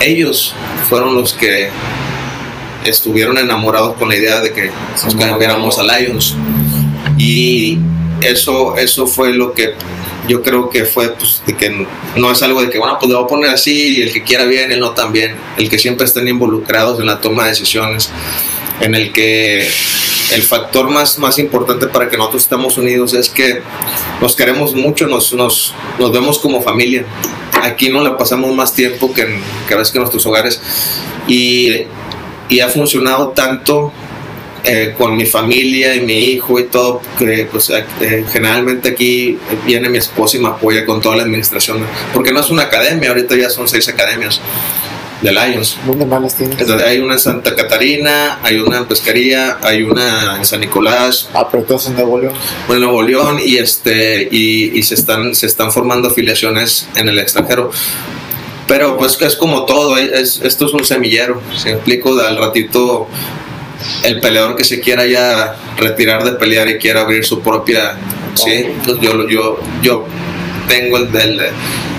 ellos fueron los que estuvieron enamorados con la idea de que nos cambiáramos a Lions. Y eso, eso fue lo que yo creo que fue, pues, de que no es algo de que, bueno, pues lo voy a poner así y el que quiera bien, el no también. El que siempre estén involucrados en la toma de decisiones, en el que el factor más, más importante para que nosotros estemos unidos es que nos queremos mucho, nos, nos, nos vemos como familia. Aquí no le pasamos más tiempo que, en, que que nuestros hogares. Y, y ha funcionado tanto eh, con mi familia y mi hijo y todo, que pues, eh, generalmente aquí viene mi esposa y me apoya con toda la administración, porque no es una academia, ahorita ya son seis academias de Lions. ¿Dónde más las tienes? Entonces, hay una en Santa Catarina, hay una en Pescaría, hay una en San Nicolás, Ah, pero todos en Nuevo León. en Nuevo León y este y, y se están se están formando afiliaciones en el extranjero. Pero pues que es como todo, es, esto es un semillero, si me explico, al ratito el peleador que se quiera ya retirar de pelear y quiera abrir su propia, sí, pues yo, yo, yo tengo el del,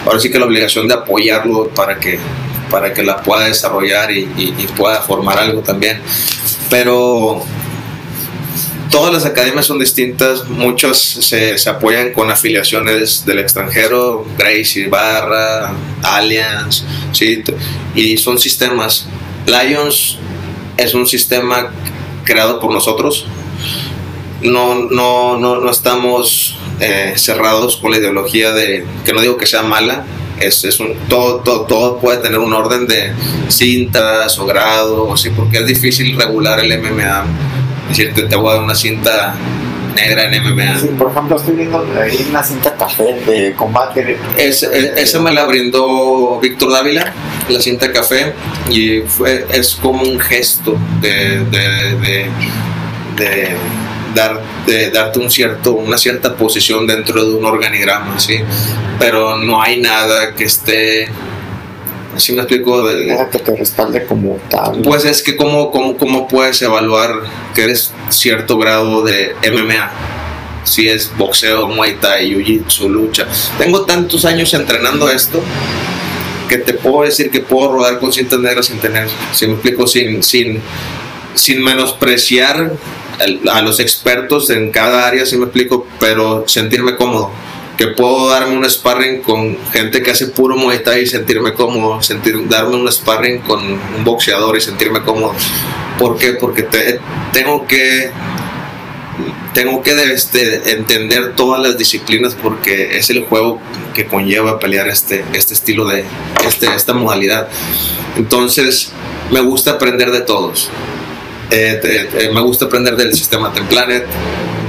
ahora sí que la obligación de apoyarlo para que, para que la pueda desarrollar y, y- y pueda formar algo también. Pero todas las academias son distintas, muchas se, se apoyan con afiliaciones del extranjero, Gracie, Barra, Allianz, ¿sí? y son sistemas. Lions es un sistema creado por nosotros. No, no, no, no estamos eh, cerrados con la ideología de, que no digo que sea mala, es, es un, todo, todo, todo puede tener un orden de cintas o grados, ¿sí? porque es difícil regular el MMA. Es decir, te, te voy a dar una cinta negra en MMA. Sí, por ejemplo, estoy viendo ahí una cinta café de combate. Es- es- esa me la brindó Víctor Dávila, la cinta café, y fue, es como un gesto de, de, de- de dar, de darte un cierto, una cierta posición dentro de un organigrama, ¿sí? Pero no hay nada que esté, así me explico, de- Nada que te respalde como tal. pues es que cómo, cómo, cómo puedes evaluar que eres cierto grado de MMA. Si es boxeo, muay thai, jiu-jitsu, lucha. Tengo tantos años entrenando esto que te puedo decir que puedo rodar con cintas negras sin tener, si me explico, sin, sin, sin menospreciar a los expertos en cada área, si me explico, pero sentirme cómodo. Que puedo darme un sparring con gente que hace puro Muay Thai y sentirme cómodo, sentir, darme un sparring con un boxeador y sentirme cómodo. ¿Por qué? Porque te- tengo que tengo que este, entender todas las disciplinas porque es el juego que conlleva pelear este, este estilo de este, esta modalidad. Entonces, me gusta aprender de todos. Eh, te- eh, me gusta aprender del sistema Templanet.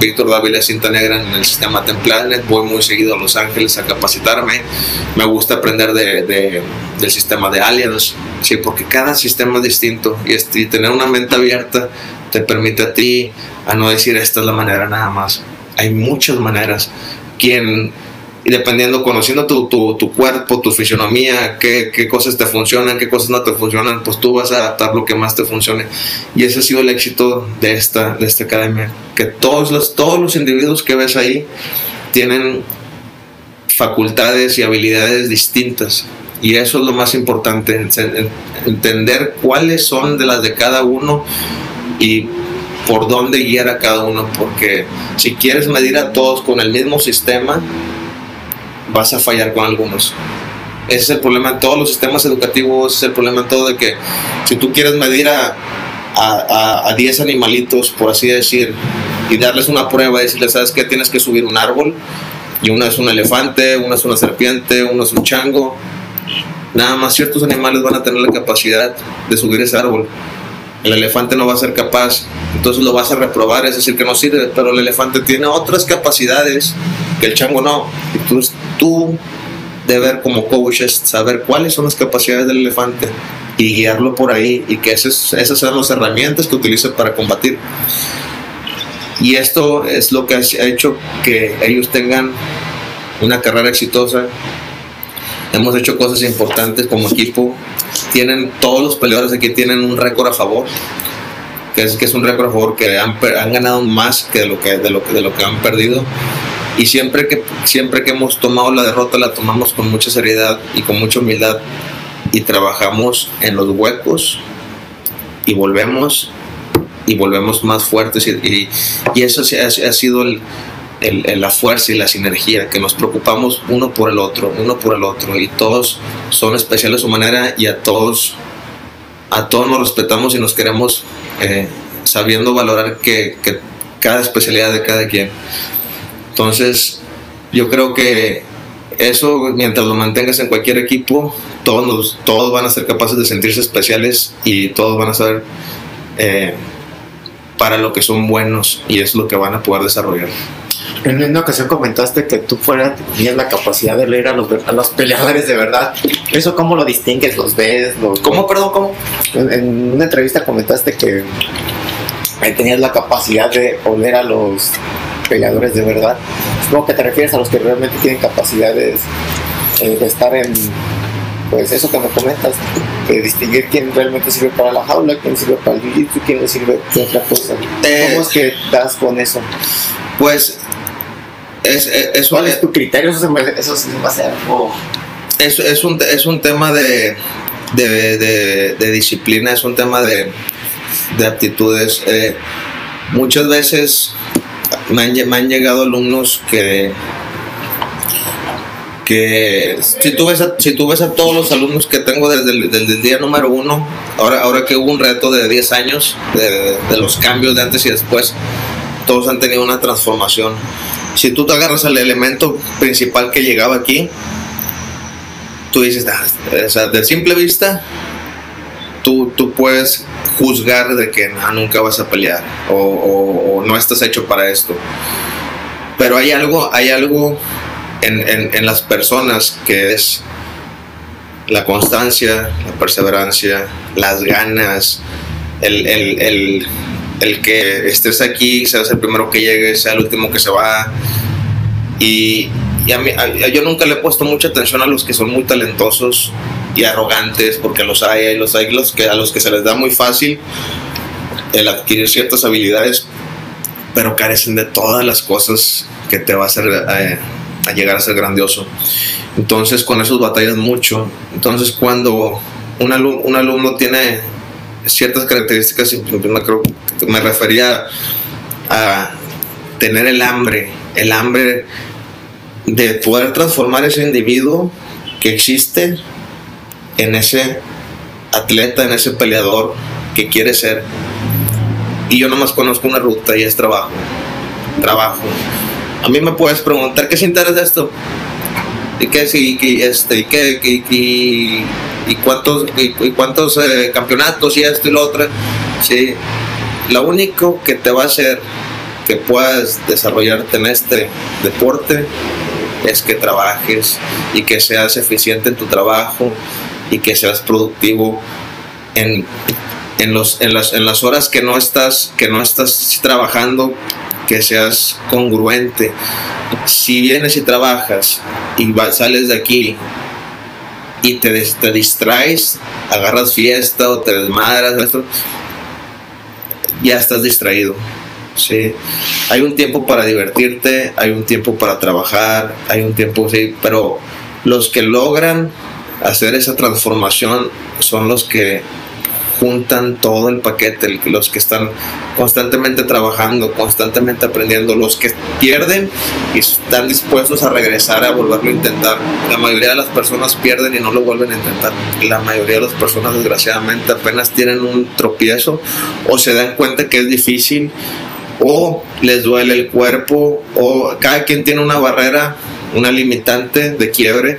Víctor Dávila cinta negra en el sistema Templanet. Voy muy seguido a Los Ángeles a capacitarme. Me gusta aprender de, de- del sistema de Allianz, sí, porque cada sistema es distinto y, y tener una mente abierta te permite a ti a no decir esta es la manera nada más. Hay muchas maneras. Quien y dependiendo, conociendo tu, tu, tu cuerpo, tu fisionomía, qué, qué, cosas te funcionan, qué cosas no te funcionan, pues tú vas a adaptar lo que más te funcione. Y ese ha sido el éxito de esta, de esta academia, que todos los, todos los individuos que ves ahí tienen facultades y habilidades distintas. Y eso es lo más importante, entender cuáles son de las de cada uno y por dónde guiar a cada uno, porque si quieres medir a todos con el mismo sistema, vas a fallar con algunos. Ese es el problema en todos los sistemas educativos, es el problema en todo de que si tú quieres medir a, a, 10 animalitos, por así decir, y darles una prueba decirles, ¿sabes qué? Tienes que subir un árbol, y uno es un elefante, uno es una serpiente, uno es un chango. Nada más ciertos animales van a tener la capacidad de subir ese árbol. El elefante no va a ser capaz, entonces lo vas a reprobar, es decir, que no sirve, pero el elefante tiene otras capacidades que el chango no. Entonces tú ver como coaches saber cuáles son las capacidades del elefante y guiarlo por ahí y que esas, esas sean las herramientas que utilice para combatir. Y esto es lo que ha hecho que ellos tengan una carrera exitosa. Hemos hecho cosas importantes como equipo. Tienen todos los peleadores aquí tienen un récord a favor, que es que es un récord a favor que han, han ganado más que de lo que de lo, de lo que han perdido y siempre que, siempre que hemos tomado la derrota la tomamos con mucha seriedad y con mucha humildad. Y trabajamos en los huecos y volvemos y volvemos más fuertes. Y, eso ha, sido la fuerza y la sinergia, que nos preocupamos uno por el otro, uno por el otro. Y todos son especiales a su manera y a todos, a todos nos respetamos y nos queremos eh, sabiendo valorar que, que cada especialidad de cada quien. Entonces, yo creo que eso, mientras lo mantengas en cualquier equipo, todos, todos van a ser capaces de sentirse especiales y todos van a saber eh, para lo que son buenos y es lo que van a poder desarrollar. En una ocasión comentaste que tú fuera tenías la capacidad de leer a los, a los peleadores de verdad. ¿Eso cómo lo distingues? ¿Los ves? ¿Cómo, perdón, cómo? En, una entrevista comentaste que tenías la capacidad de oler a los peleadores de verdad. Supongo que te refieres a los que realmente tienen capacidades eh, de estar en, pues eso que me comentas, de distinguir quién realmente sirve para la jaula, quién sirve para el jiu-jitsu, quién sirve para otra cosa. Eh, ¿Cómo es que das con eso? Pues es, es, ¿Cuál es tu criterio? Eso, eso va a ser es, es, un, es un tema de, de, de, de disciplina, es un tema de, de aptitudes. Eh, muchas veces me han, llegado alumnos que que si tú ves a, si tú ves a todos los alumnos que tengo desde el, día número uno, ahora, ahora que hubo un reto de 10 años de, los cambios de antes y después, todos han tenido una transformación. Si tú te agarras al elemento principal que llegaba aquí, tú dices, ah, de simple vista, tú, tú puedes juzgar de que nunca vas a pelear o, no estás hecho para esto. Pero hay algo, hay algo en, las personas que es la constancia, la perseverancia, las ganas, el, el, que estés aquí, seas el primero que llegue, sea el último que se va. Y, yo nunca le he puesto mucha atención a los que son muy talentosos y arrogantes, porque los hay, los hay los que, a los que se les da muy fácil el adquirir ciertas habilidades, pero carecen de todas las cosas que te va a hacer eh, a llegar a ser grandioso. Entonces con esos batallas mucho. Entonces cuando un, alumno, un alumno tiene ciertas características, me, me refería a tener el hambre, el hambre de poder transformar ese individuo que existe en ese atleta, en ese peleador que quiere ser. Y yo nomás conozco una ruta y es trabajo. Trabajo. A mí me puedes preguntar, ¿qué sientes de esto? ¿Y qué, y, este, y, qué, y, y, cuántos, y, cuántos eh, campeonatos y esto y lo otro? Sí. Lo único que te va a hacer que puedas desarrollarte en este deporte es que trabajes y que seas eficiente en tu trabajo y que seas productivo en, en, los, en, las, en las horas que no estás, que no estás trabajando, que seas congruente. Si vienes y trabajas y sales de aquí y te, te distraes, agarras fiesta o te desmadras, ya estás distraído. Sí, hay un tiempo para divertirte, hay un tiempo para trabajar, hay un tiempo, sí, pero los que logran hacer esa transformación son los que juntan todo el paquete, los que están constantemente trabajando, constantemente aprendiendo, los que pierden y están dispuestos a regresar a volverlo a intentar. La mayoría de las personas pierden y no lo vuelven a intentar. La mayoría de las personas desgraciadamente apenas tienen un tropiezo o se dan cuenta que es difícil o les duele el cuerpo o cada quien tiene una barrera, una limitante de quiebre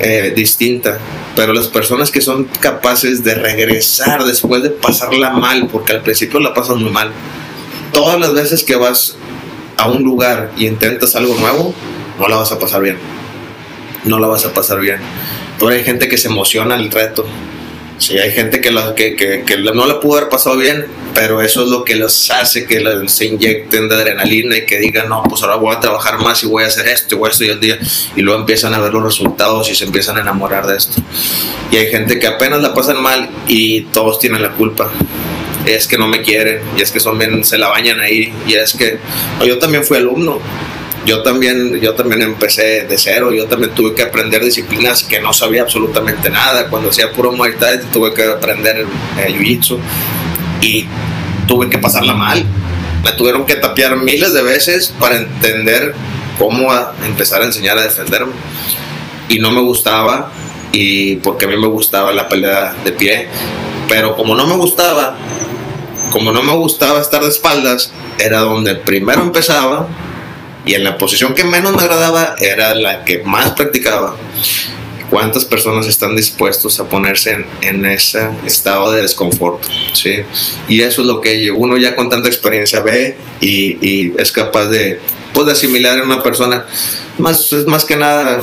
eh, distinta pero las personas que son capaces de regresar después de pasarla mal, porque al principio la pasan muy mal, todas las veces que vas a un lugar y intentas algo nuevo, no la vas a pasar bien. No la vas a pasar bien. Pero hay gente que se emociona al reto. Sí, hay gente que, la, que, que, que no la pudo haber pasado bien, pero eso es lo que los hace que se inyecten de adrenalina y que digan, no, pues ahora voy a trabajar más y voy a hacer esto y voy a y el día. Y luego empiezan a ver los resultados y se empiezan a enamorar de esto. Y hay gente que apenas la pasan mal y todos tienen la culpa. Es que no me quieren, y es que son bien, se la bañan ahí, y es que yo también fui alumno, yo también, yo también empecé de cero, yo también tuve que aprender disciplinas que no sabía absolutamente nada. Cuando hacía puro Muay Thai tuve que aprender eh, Jiu-Jitsu y tuve que pasarla mal. Me tuvieron que tapear miles de veces para entender cómo empezar a enseñar a defenderme. Y no me gustaba, y porque a mí me gustaba la pelea de pie, pero como no me gustaba, como no me gustaba estar de espaldas, era donde primero empezaba y en la posición que menos me agradaba era la que más practicaba. Cuántas personas están dispuestos a ponerse en, ese estado de desconfort, ¿sí? Y eso es lo que uno ya con tanta experiencia ve y, es capaz de, pues, asimilar en una persona, más, es más que nada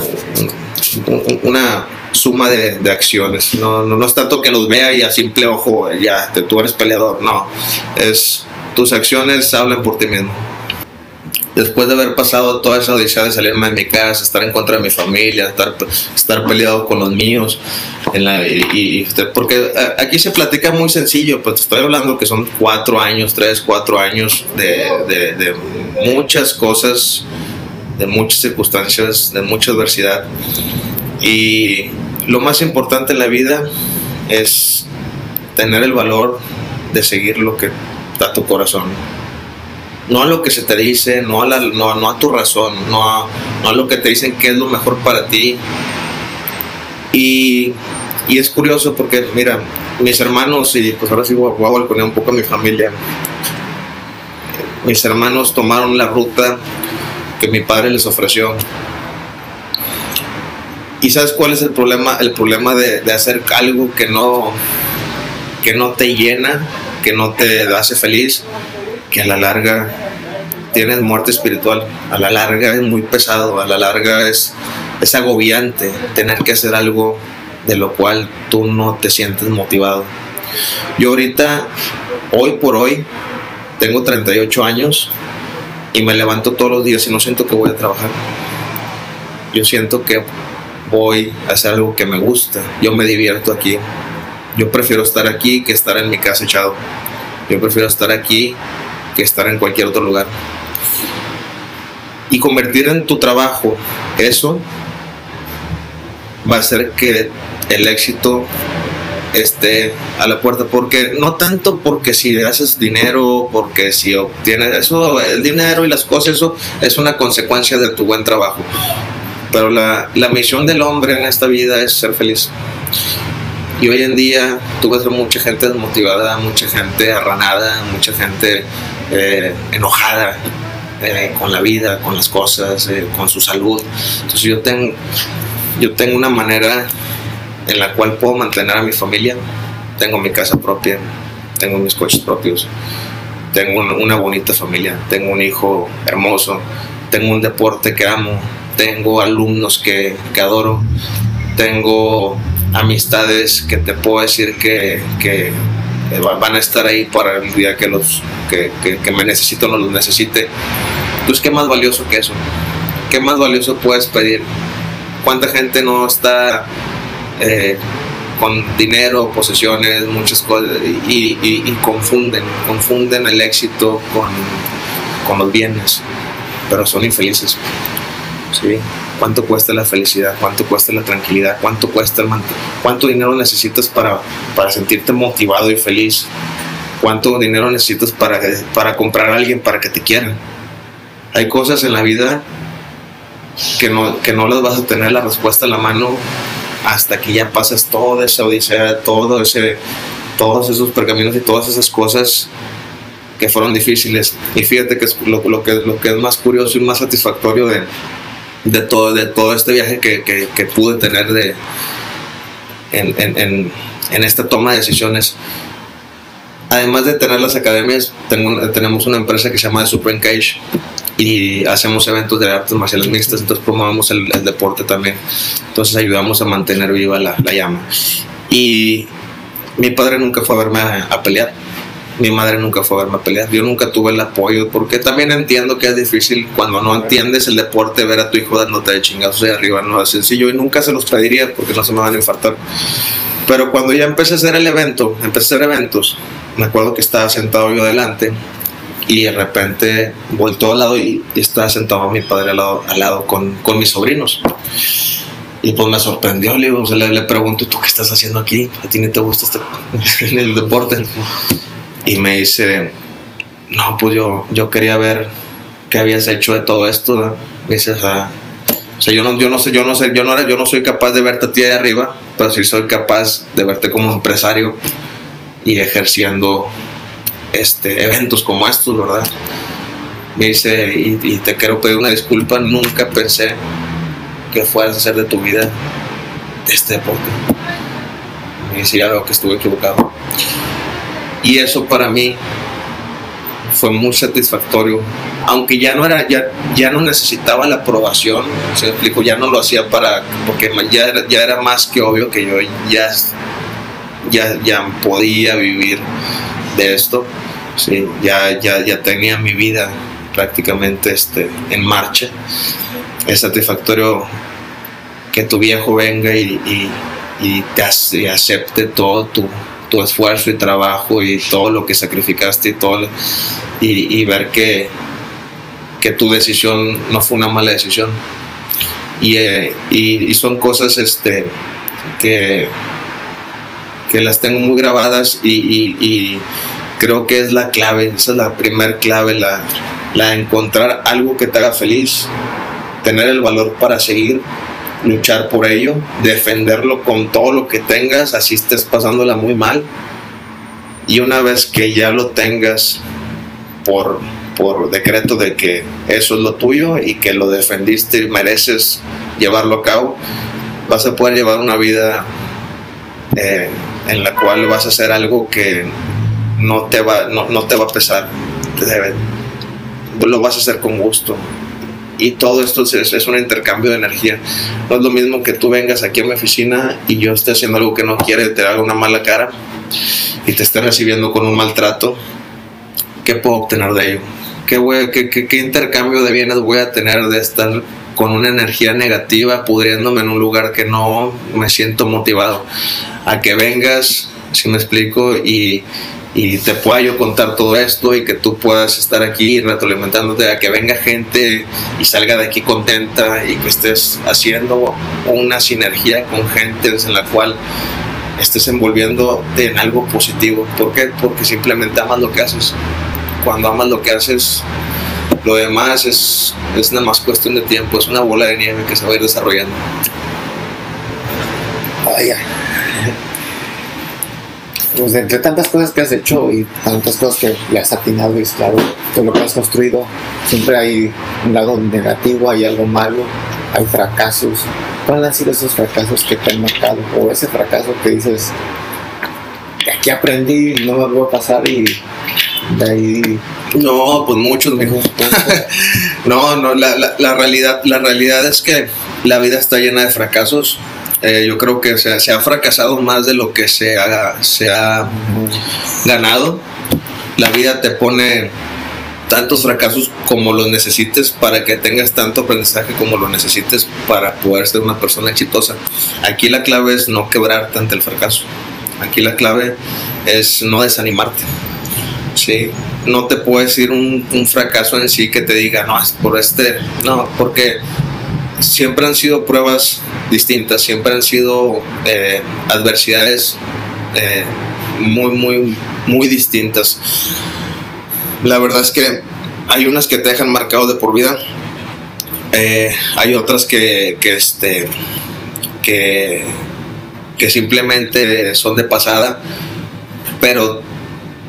una suma de, acciones, no, no, no, es tanto que los vea y a simple ojo, ya, tú eres peleador, no, es tus acciones hablan por ti mismo después de haber pasado toda esa odisea de salirme de mi casa, estar en contra de mi familia, estar, estar peleado con los míos, y, porque aquí se platica muy sencillo, pues estoy hablando que son cuatro años, tres, cuatro años de, de muchas cosas, de muchas circunstancias, de mucha adversidad. Y lo más importante en la vida es tener el valor de seguir lo que da tu corazón no a lo que se te dice, no a, la, no, a tu razón, no a, no a, lo que te dicen que es lo mejor para ti. Y, y es curioso porque, mira, mis hermanos, y pues ahora sí voy a balconear un poco a mi familia, mis hermanos tomaron la ruta que mi padre les ofreció. ¿Y sabes cuál es el problema? El problema de, de hacer algo que no, que no te llena, que no te hace feliz que a la larga tienes muerte espiritual, a la larga es muy pesado, a la larga es, es agobiante tener que hacer algo de lo cual tú no te sientes motivado. Yo ahorita, hoy por hoy, tengo 38 años y me levanto todos los días y no siento que voy a trabajar. Yo siento que voy a hacer algo que me gusta. Yo me divierto aquí. Yo prefiero estar aquí que estar en mi casa echado. Yo prefiero estar aquí que estar en cualquier otro lugar. Y convertir en tu trabajo eso va a hacer que el éxito esté a la puerta porque no tanto porque si haces dinero porque si obtienes eso el dinero y las cosas eso es una consecuencia de tu buen trabajo pero la, la misión del hombre en esta vida es ser feliz y hoy en día tú ves a mucha gente desmotivada mucha gente arranada mucha gente eh, enojada eh, con la vida, con las cosas, eh, con su salud. Entonces yo tengo, yo tengo una manera en la cual puedo mantener a mi familia. Tengo mi casa propia, tengo mis coches propios, tengo una bonita familia, tengo un hijo hermoso, tengo un deporte que amo, tengo alumnos que, que adoro, tengo amistades que te puedo decir que, que eh, va- van a estar ahí para el día que los que, que- me necesito no los necesite. Entonces, ¿qué más valioso que eso? ¿Qué más valioso puedes pedir? ¿Cuánta gente no está eh, con dinero, posesiones, muchas cosas y, y- y confunden, confunden el éxito con, con los bienes, pero son infelices? ¿sí? ¿Cuánto cuesta la felicidad? ¿Cuánto cuesta la tranquilidad? ¿Cuánto cuesta el ¿Cuánto dinero necesitas para, para sentirte motivado y feliz? ¿Cuánto dinero necesitas para, para comprar a alguien para que te quieran? Hay cosas en la vida que no, que no las vas a tener la respuesta en la mano hasta que ya pasas toda esa odisea, todo ese, todos esos pergaminos y todas esas cosas que fueron difíciles. Y fíjate que es lo, lo que, lo que es más curioso y más satisfactorio de, de, todo, de todo este viaje que, que, que pude tener de, en, en, en, en esta toma de decisiones. Además de tener las academias, tengo- tenemos una empresa que se llama The Supreme Cage y hacemos eventos de artes marciales mixtas, entonces promovemos el, el deporte también. Entonces ayudamos a mantener viva la, la llama. Y mi padre nunca fue a verme a, a pelear. Mi madre nunca fue a verme pelear. Yo nunca tuve el apoyo porque también entiendo que es difícil cuando no entiendes el deporte ver a tu hijo dándote de chingados de arriba. No es sencillo y nunca se los pediría porque no se me van a infartar. Pero cuando ya empecé a hacer el evento, empecé a hacer eventos, me acuerdo que estaba sentado yo adelante y de repente volteó al lado y, y estaba sentado mi padre al lado, al lado con, con mis sobrinos. Y pues me sorprendió, le, digo, le, pregunto, ¿tú qué estás haciendo aquí? ¿A ti ni te gusta este, el deporte? Y me dice, no, pues yo, yo quería ver qué habías hecho de todo esto. ¿no?". Me dice, o sea, yo no, yo no sé, yo no sé, yo no, yo no soy capaz de verte a ti de arriba, pero sí soy capaz de verte como empresario y ejerciendo este, eventos como estos, ¿verdad? Me dice, y, y te quiero pedir una disculpa, nunca pensé que fueras a hacer de tu vida este deporte. Me dice, ya veo que estuve equivocado. Y eso para mí fue muy satisfactorio, aunque ya no era, ya, ya no necesitaba la aprobación, se explico, ya no lo hacía para, porque ya era, ya era más que obvio que yo ya, ya, ya podía vivir de esto, sí, ya, ya, ya tenía mi vida prácticamente este, en marcha. Es satisfactorio que tu viejo venga y, y, te acepte todo tu, tu esfuerzo y trabajo y todo lo que sacrificaste y todo y, ver que, que tu decisión no fue una mala decisión. Y, eh, y, son cosas este que que las tengo muy grabadas y, y- creo que es la clave esa es la primer clave la, la encontrar algo que te haga feliz tener el valor para seguir luchar por ello, defenderlo con todo lo que tengas, así estés pasándola muy mal. Y una vez que ya lo tengas por, por decreto de que eso es lo tuyo y que lo defendiste y mereces llevarlo a cabo, vas a poder llevar una vida eh, en la cual vas a hacer algo que no te va, no, no te va a pesar. Lo vas a hacer con gusto y todo esto es, es un intercambio de energía. No es lo mismo que tú vengas aquí a mi oficina y yo esté haciendo algo que no quiere, te haga una mala cara y te esté recibiendo con un maltrato. ¿Qué puedo obtener de ello? ¿Qué, voy- qué, qué- qué intercambio de bienes voy a tener de estar con una energía negativa, pudriéndome en un lugar que no me siento motivado? A que vengas, si me explico, y, y te pueda yo contar todo esto y que tú puedas estar aquí retroalimentándote a que venga gente y salga de aquí contenta y que estés haciendo una sinergia con gente en la cual estés envolviendo en algo positivo. ¿Por qué? Porque simplemente amas lo que haces. Cuando amas lo que haces, lo demás es, es nada más cuestión de tiempo, es una bola de nieve que se va a ir desarrollando. Ay, ay. Pues entre tantas cosas que has hecho y tantas cosas que le has atinado y claro, todo lo que has construido, siempre hay un lado negativo, hay algo malo, hay fracasos. ¿Cuáles han sido esos fracasos que te han marcado? O ese fracaso que dices, de aquí aprendí, no me vuelvo a pasar y de ahí... No, pues muchos, mijo. No, no, la, la, la realidad, la realidad es que la vida está llena de fracasos Eh, yo creo que se, ha fracasado más de lo que se ha, se ha ganado. La vida te pone tantos fracasos como los necesites para que tengas tanto aprendizaje como lo necesites para poder ser una persona exitosa. Aquí la clave es no quebrarte ante el fracaso. Aquí la clave es no desanimarte. ¿sí? No te puedes ir un, un fracaso en sí que te diga, no, es por este, no, porque siempre han sido pruebas distintas, siempre han sido eh, adversidades eh, muy, muy, muy distintas. La verdad es que hay unas que te dejan marcado de por vida, eh, hay otras que, que, este, que, que simplemente son de pasada, pero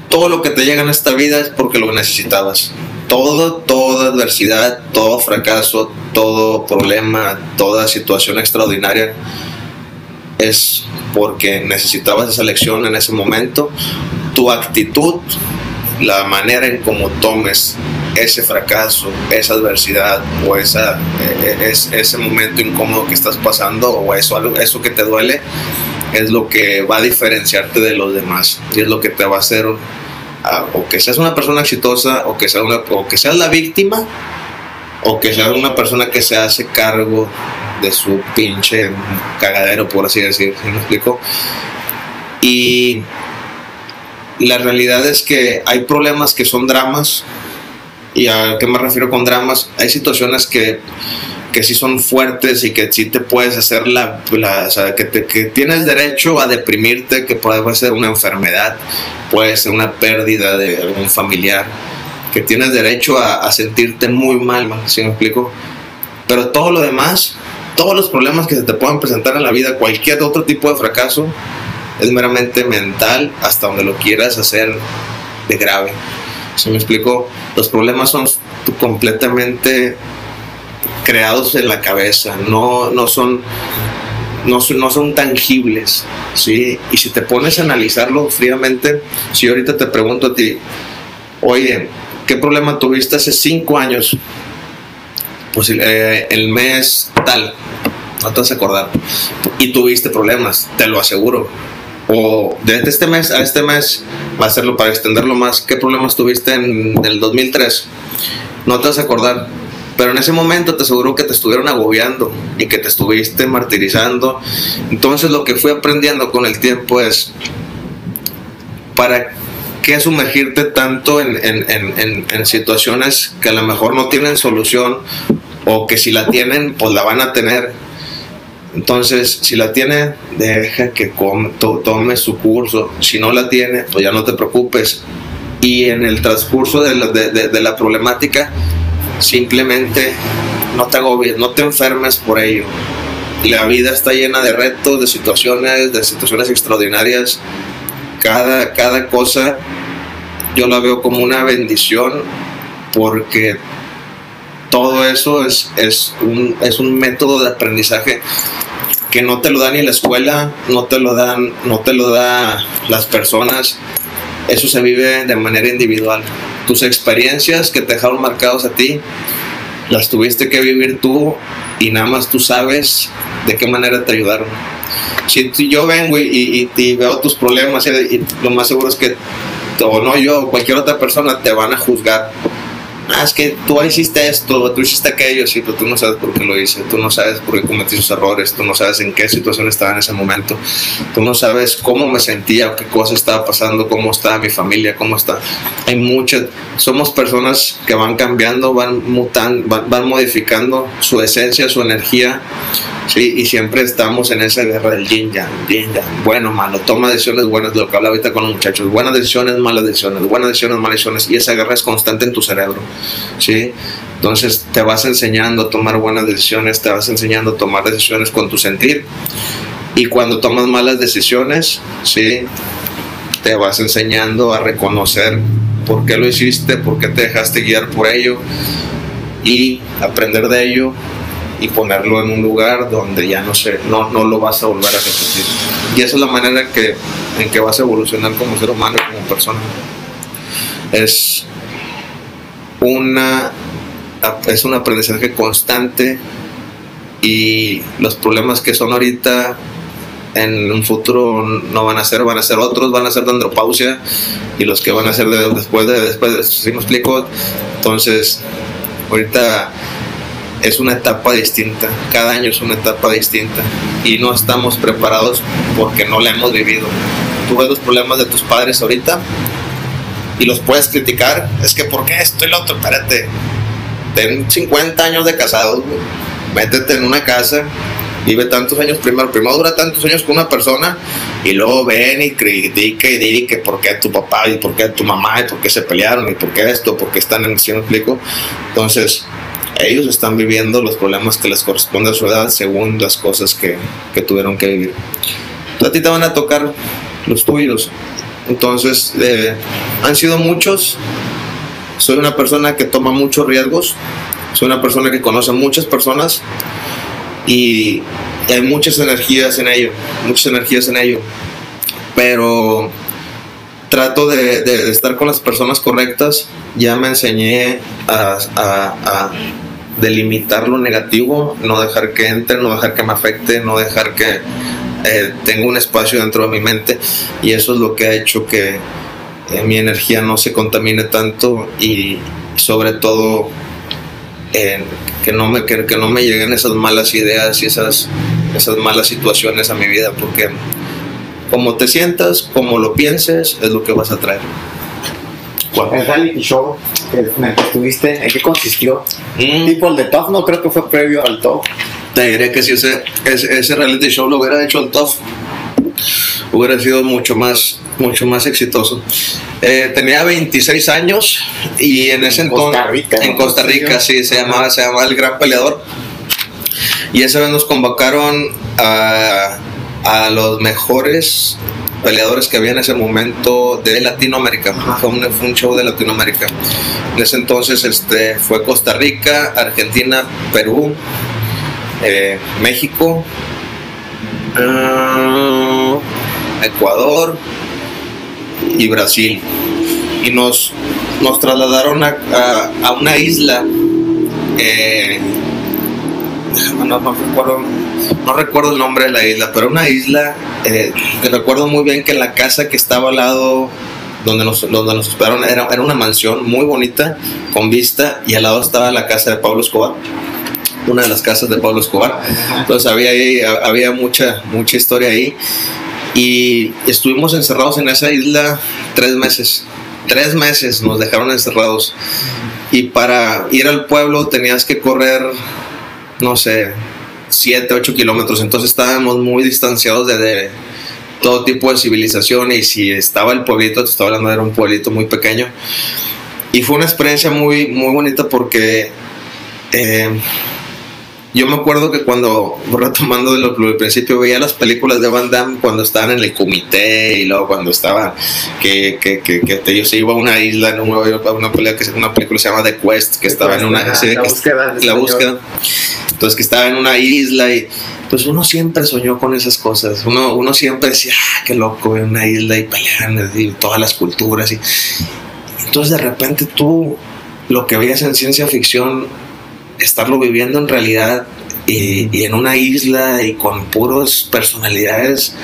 todo lo que te llega en esta vida es porque lo necesitabas. Todo, toda adversidad, todo fracaso, todo problema, toda situación extraordinaria es porque necesitabas esa lección en ese momento. Tu actitud, la manera en cómo tomes ese fracaso, esa adversidad o e, e, es, ese momento incómodo que estás pasando o eso, eso que te duele es lo que va a diferenciarte de los demás y es lo que te va a hacer o que seas una persona exitosa o que, sea una, o que seas la víctima o que seas una persona que se hace cargo de su pinche cagadero, por así decir, ¿sí me explico? Y la realidad es que hay problemas que son dramas, y a qué me refiero con dramas, hay situaciones que que sí son fuertes y que sí te puedes hacer la, o sea, que, que, tienes derecho a deprimirte, que puede ser una enfermedad, puede ser una pérdida de algún familiar, que tienes derecho a, a sentirte muy mal, ¿sí me explico? Pero todo lo demás, todos los problemas que se te puedan presentar en la vida, cualquier otro tipo de fracaso, es meramente mental hasta donde lo quieras hacer de grave. ¿Sí me explico? Los problemas son completamente creados en la cabeza, no, no, son, no, no son tangibles. ¿sí? Y si te pones a analizarlo fríamente, si ahorita te pregunto a ti, oye, ¿qué problema tuviste hace cinco años? Pues eh, el mes tal, no te vas a acordar. Y tuviste problemas, te lo aseguro. O desde este mes a este mes, va a hacerlo para extenderlo más. ¿Qué problemas tuviste en el 2003? No te vas a acordar pero en ese momento te aseguro que te estuvieron agobiando y que te estuviste martirizando. Entonces lo que fui aprendiendo con el tiempo es, ¿para qué sumergirte tanto en, en, en, situaciones que a lo mejor no tienen solución o que si la tienen, pues la van a tener? Entonces, si la tiene, deja que tome su curso. Si no la tiene, pues ya no te preocupes. Y en el transcurso de la, de, de la problemática, Simplemente no te agobies, no te enfermes por ello. La vida está llena de retos, de situaciones, de situaciones extraordinarias. Cada, cada cosa yo la veo como una bendición porque todo eso es, es, un, es un método de aprendizaje que no te lo da ni la escuela, no te lo dan, no te lo da las personas. Eso se vive de manera individual tus experiencias que te dejaron marcados a ti, las tuviste que vivir tú y nada más tú sabes de qué manera te ayudaron. Si yo vengo y, veo tus problemas y, lo más seguro es que, o no yo, o cualquier otra persona te van a juzgar ah, es que tú hiciste esto, tú hiciste aquello, sí, pero tú no sabes por qué lo hice, tú no sabes por qué cometí esos errores, tú no sabes en qué situación estaba en ese momento, tú no sabes cómo me sentía, qué cosa estaba pasando, cómo estaba mi familia, cómo está. Hay muchas, somos personas que van cambiando, van mutando, van, modificando su esencia, su energía, sí, y siempre estamos en esa guerra del yin yang, yin yang, bueno, malo, toma decisiones buenas, lo que habla ahorita con los muchachos, buenas decisiones, malas decisiones, buenas decisiones, malas decisiones, y esa guerra es constante en tu cerebro. ¿Sí? Entonces te vas enseñando a tomar buenas decisiones, te vas enseñando a tomar decisiones con tu sentir. Y cuando tomas malas decisiones, ¿sí? Te vas enseñando a reconocer por qué lo hiciste, por qué te dejaste guiar por ello y aprender de ello y ponerlo en un lugar donde ya no, sé, no, no lo vas a volver a repetir. Y esa es la manera que, en que vas a evolucionar como ser humano como persona. Es una, es un aprendizaje constante y los problemas que son ahorita en un futuro no van a ser, van a ser otros, van a ser de andropausia y los que van a ser de, después de después de ¿sí me explico? Entonces, ahorita es una etapa distinta, cada año es una etapa distinta y no estamos preparados porque no la hemos vivido. Tú ves los problemas de tus padres ahorita y los puedes criticar, es que ¿por qué esto y lo otro? Espérate, ten 50 años de casados, métete en una casa vive tantos años primero, primero dura tantos años con una persona y luego ven y critica y dice que por qué tu papá y por qué tu mamá y por qué se pelearon y por qué esto, por qué están en el cielo, explico. Entonces, ellos están viviendo los problemas que les corresponde a su edad según las cosas que, que tuvieron que vivir. a ti te van a tocar los tuyos. Entonces, eh, han sido muchos. Soy una persona que toma muchos riesgos. Soy una persona que conoce a muchas personas y hay muchas energías en ello, muchas energías en ello, pero trato de, estar con las personas correctas, ya me enseñé a, delimitar lo negativo, no dejar que entre, no dejar que me afecte, no dejar que eh, tenga un espacio dentro de mi mente y eso es lo que ha hecho que eh, mi energía no se contamine tanto y sobre todo que, no me, que, no me lleguen esas malas ideas y esas, esas malas situaciones a mi vida, porque como te sientas, como lo pienses, es lo que vas a traer. El reality show en el que estuviste, ¿en qué consistió? Mm. Tipo el de Top, no creo que fue previo al Top. Te diré que si ese, ese, ese reality show lo hubiera hecho el Top, hubiera sido mucho más, mucho más exitoso. Eh, tenía 26 años y en ese entonces en Costa Rica sí se llamaba, se llamaba el Gran Peleador. Y esa vez nos convocaron a, a los mejores peleadores que había en ese momento de Latinoamérica. Fue un, fue un, show de Latinoamérica. En ese entonces este, fue Costa Rica, Argentina, Perú, eh, México, uh, Ecuador y Brasil. Y nos, nos trasladaron a, a, una isla. Eh, no, recuerdo, no recuerdo el nombre de la isla, pero una isla. Eh, recuerdo muy bien que la casa que estaba al lado donde nos, donde nos esperaron era, era, una mansión muy bonita, con vista, y al lado estaba la casa de Pablo Escobar, una de las casas de Pablo Escobar. Entonces había, había mucha, mucha historia ahí y estuvimos encerrados en esa isla tres meses. Tres meses nos dejaron encerrados. Y para ir al pueblo tenías que correr, no sé, siete, ocho kilómetros. Entonces estábamos muy distanciados de, todo tipo de civilización. Y si estaba el pueblito, te estaba hablando, era un pueblito muy pequeño. Y fue una experiencia muy, muy bonita porque eh, yo me acuerdo que cuando, retomando de lo, del principio, veía las películas de Van Damme cuando estaban en el comité y luego cuando estaba que, que, que, que se iba a una isla, en una, una, película, que, una película se llama The Quest, que estaba en una... la, búsqueda, la búsqueda. Entonces, que estaba en una isla y pues uno siempre soñó con esas cosas. Uno, uno siempre decía, ah, qué loco, en una isla y peleando y todas las culturas. Y, entonces, de repente tú, lo que veías en ciencia ficción estarlo viviendo en realidad y, en una isla y con puros personalidades.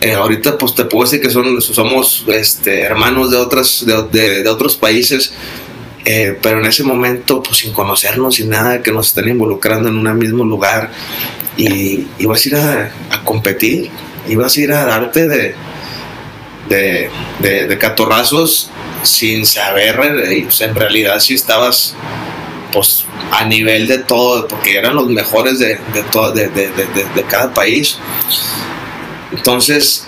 Eh, ahorita pues te puedo decir que somos este, hermanos de, otras, de, de, otros países, eh, pero en ese momento pues sin conocernos, sin nada, que nos estén involucrando en un mismo lugar y ibas a ir a, competir, ibas a ir a darte de, de, de, catorrazos sin saber eh, en realidad si estabas pues a nivel de todo, porque eran los mejores de, todo, de, cada país. Entonces,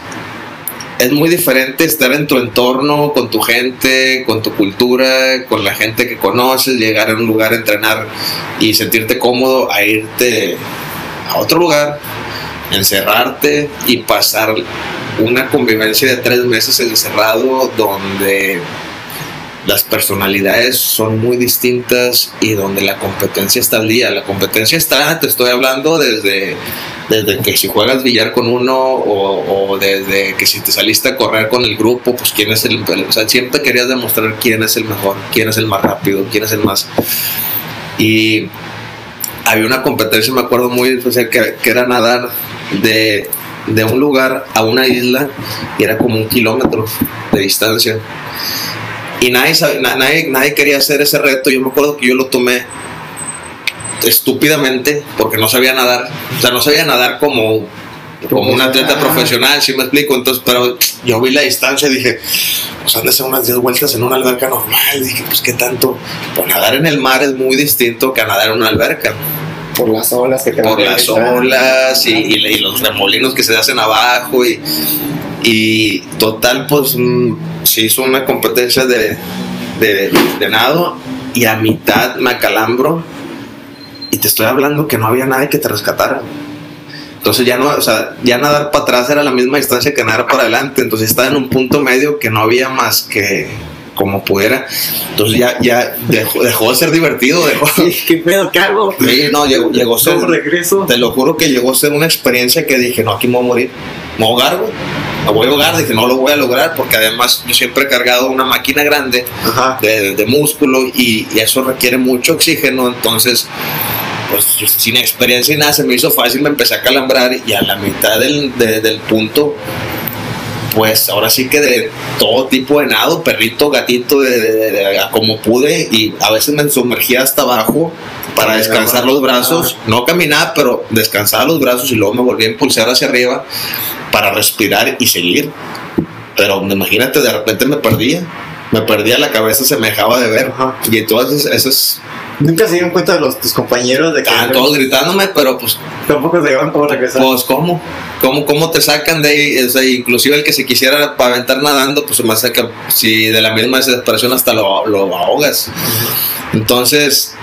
es muy diferente estar en tu entorno, con tu gente, con tu cultura, con la gente que conoces, llegar a un lugar a entrenar y sentirte cómodo, a irte a otro lugar, encerrarte y pasar una convivencia de tres meses encerrado donde las personalidades son muy distintas y donde la competencia está al día. La competencia está, te estoy hablando desde, desde que si juegas billar con uno o, desde que si te saliste a correr con el grupo, pues quién es el, o sea, siempre querías demostrar quién es el mejor, quién es el más rápido, quién es el más... Y había una competencia, me acuerdo muy especial, que, que era nadar de, de un lugar a una isla y era como un kilómetro de distancia. Y nadie, sabe- na- nadie, nadie quería hacer ese reto. Yo me acuerdo que yo lo tomé estúpidamente porque no sabía nadar. O sea, no sabía nadar como, como un atleta profesional, si me explico. Entonces, pero yo vi la distancia y dije, pues han de ser unas 10 vueltas en una alberca normal. dije, pues qué tanto. Pues nadar en el mar es muy distinto que a nadar en una alberca Por las olas que te por las olas y, y- y los remolinos que se hacen abajo y, y total pues mm, se hizo una competencia de, de, de nado y a mitad me acalambro y te estoy hablando que no había nadie que te rescatara entonces ya no, o sea, ya nadar para atrás era la misma distancia que nadar para adelante, entonces estaba en un punto medio que no había más que como pudiera, entonces ya, ya dejó, dejó de ser divertido, dejó, ¿Qué pedo? ¿Qué hago? Sí, no, llegó, llegó a ser, ¿Cómo regreso? te lo juro que llegó a ser una experiencia que dije, no, aquí me voy a morir. Me voy a ahogar, güey. Me voy a ahogar, dije, no lo voy a lograr porque además yo siempre he cargado una máquina grande de, de músculo y, y eso requiere mucho oxígeno, entonces, pues sin experiencia y nada, se me hizo fácil, me empecé a calambrar y a la mitad del, de- del punto, pues ahora sí que de todo tipo de nado, perrito, gatito, de, como pude y a veces me sumergía hasta abajo para descansar los brazos, no caminaba, pero descansaba los brazos y luego me volví a impulsar hacia arriba para respirar y seguir. Pero imagínate, de repente me perdía, me perdía, la cabeza se me dejaba de ver. Y entonces esos Nunca se dieron cuenta de los, tus compañeros de que estaban todos gritándome, pero pues, tampoco se llevan cómo regresar. pues ¿cómo? ¿Cómo, ¿Cómo te sacan de ahí? O sea, inclusive el que se quisiera aventar nadando, pues se me hace que si de la misma desesperación hasta lo, lo ahogas. Entonces,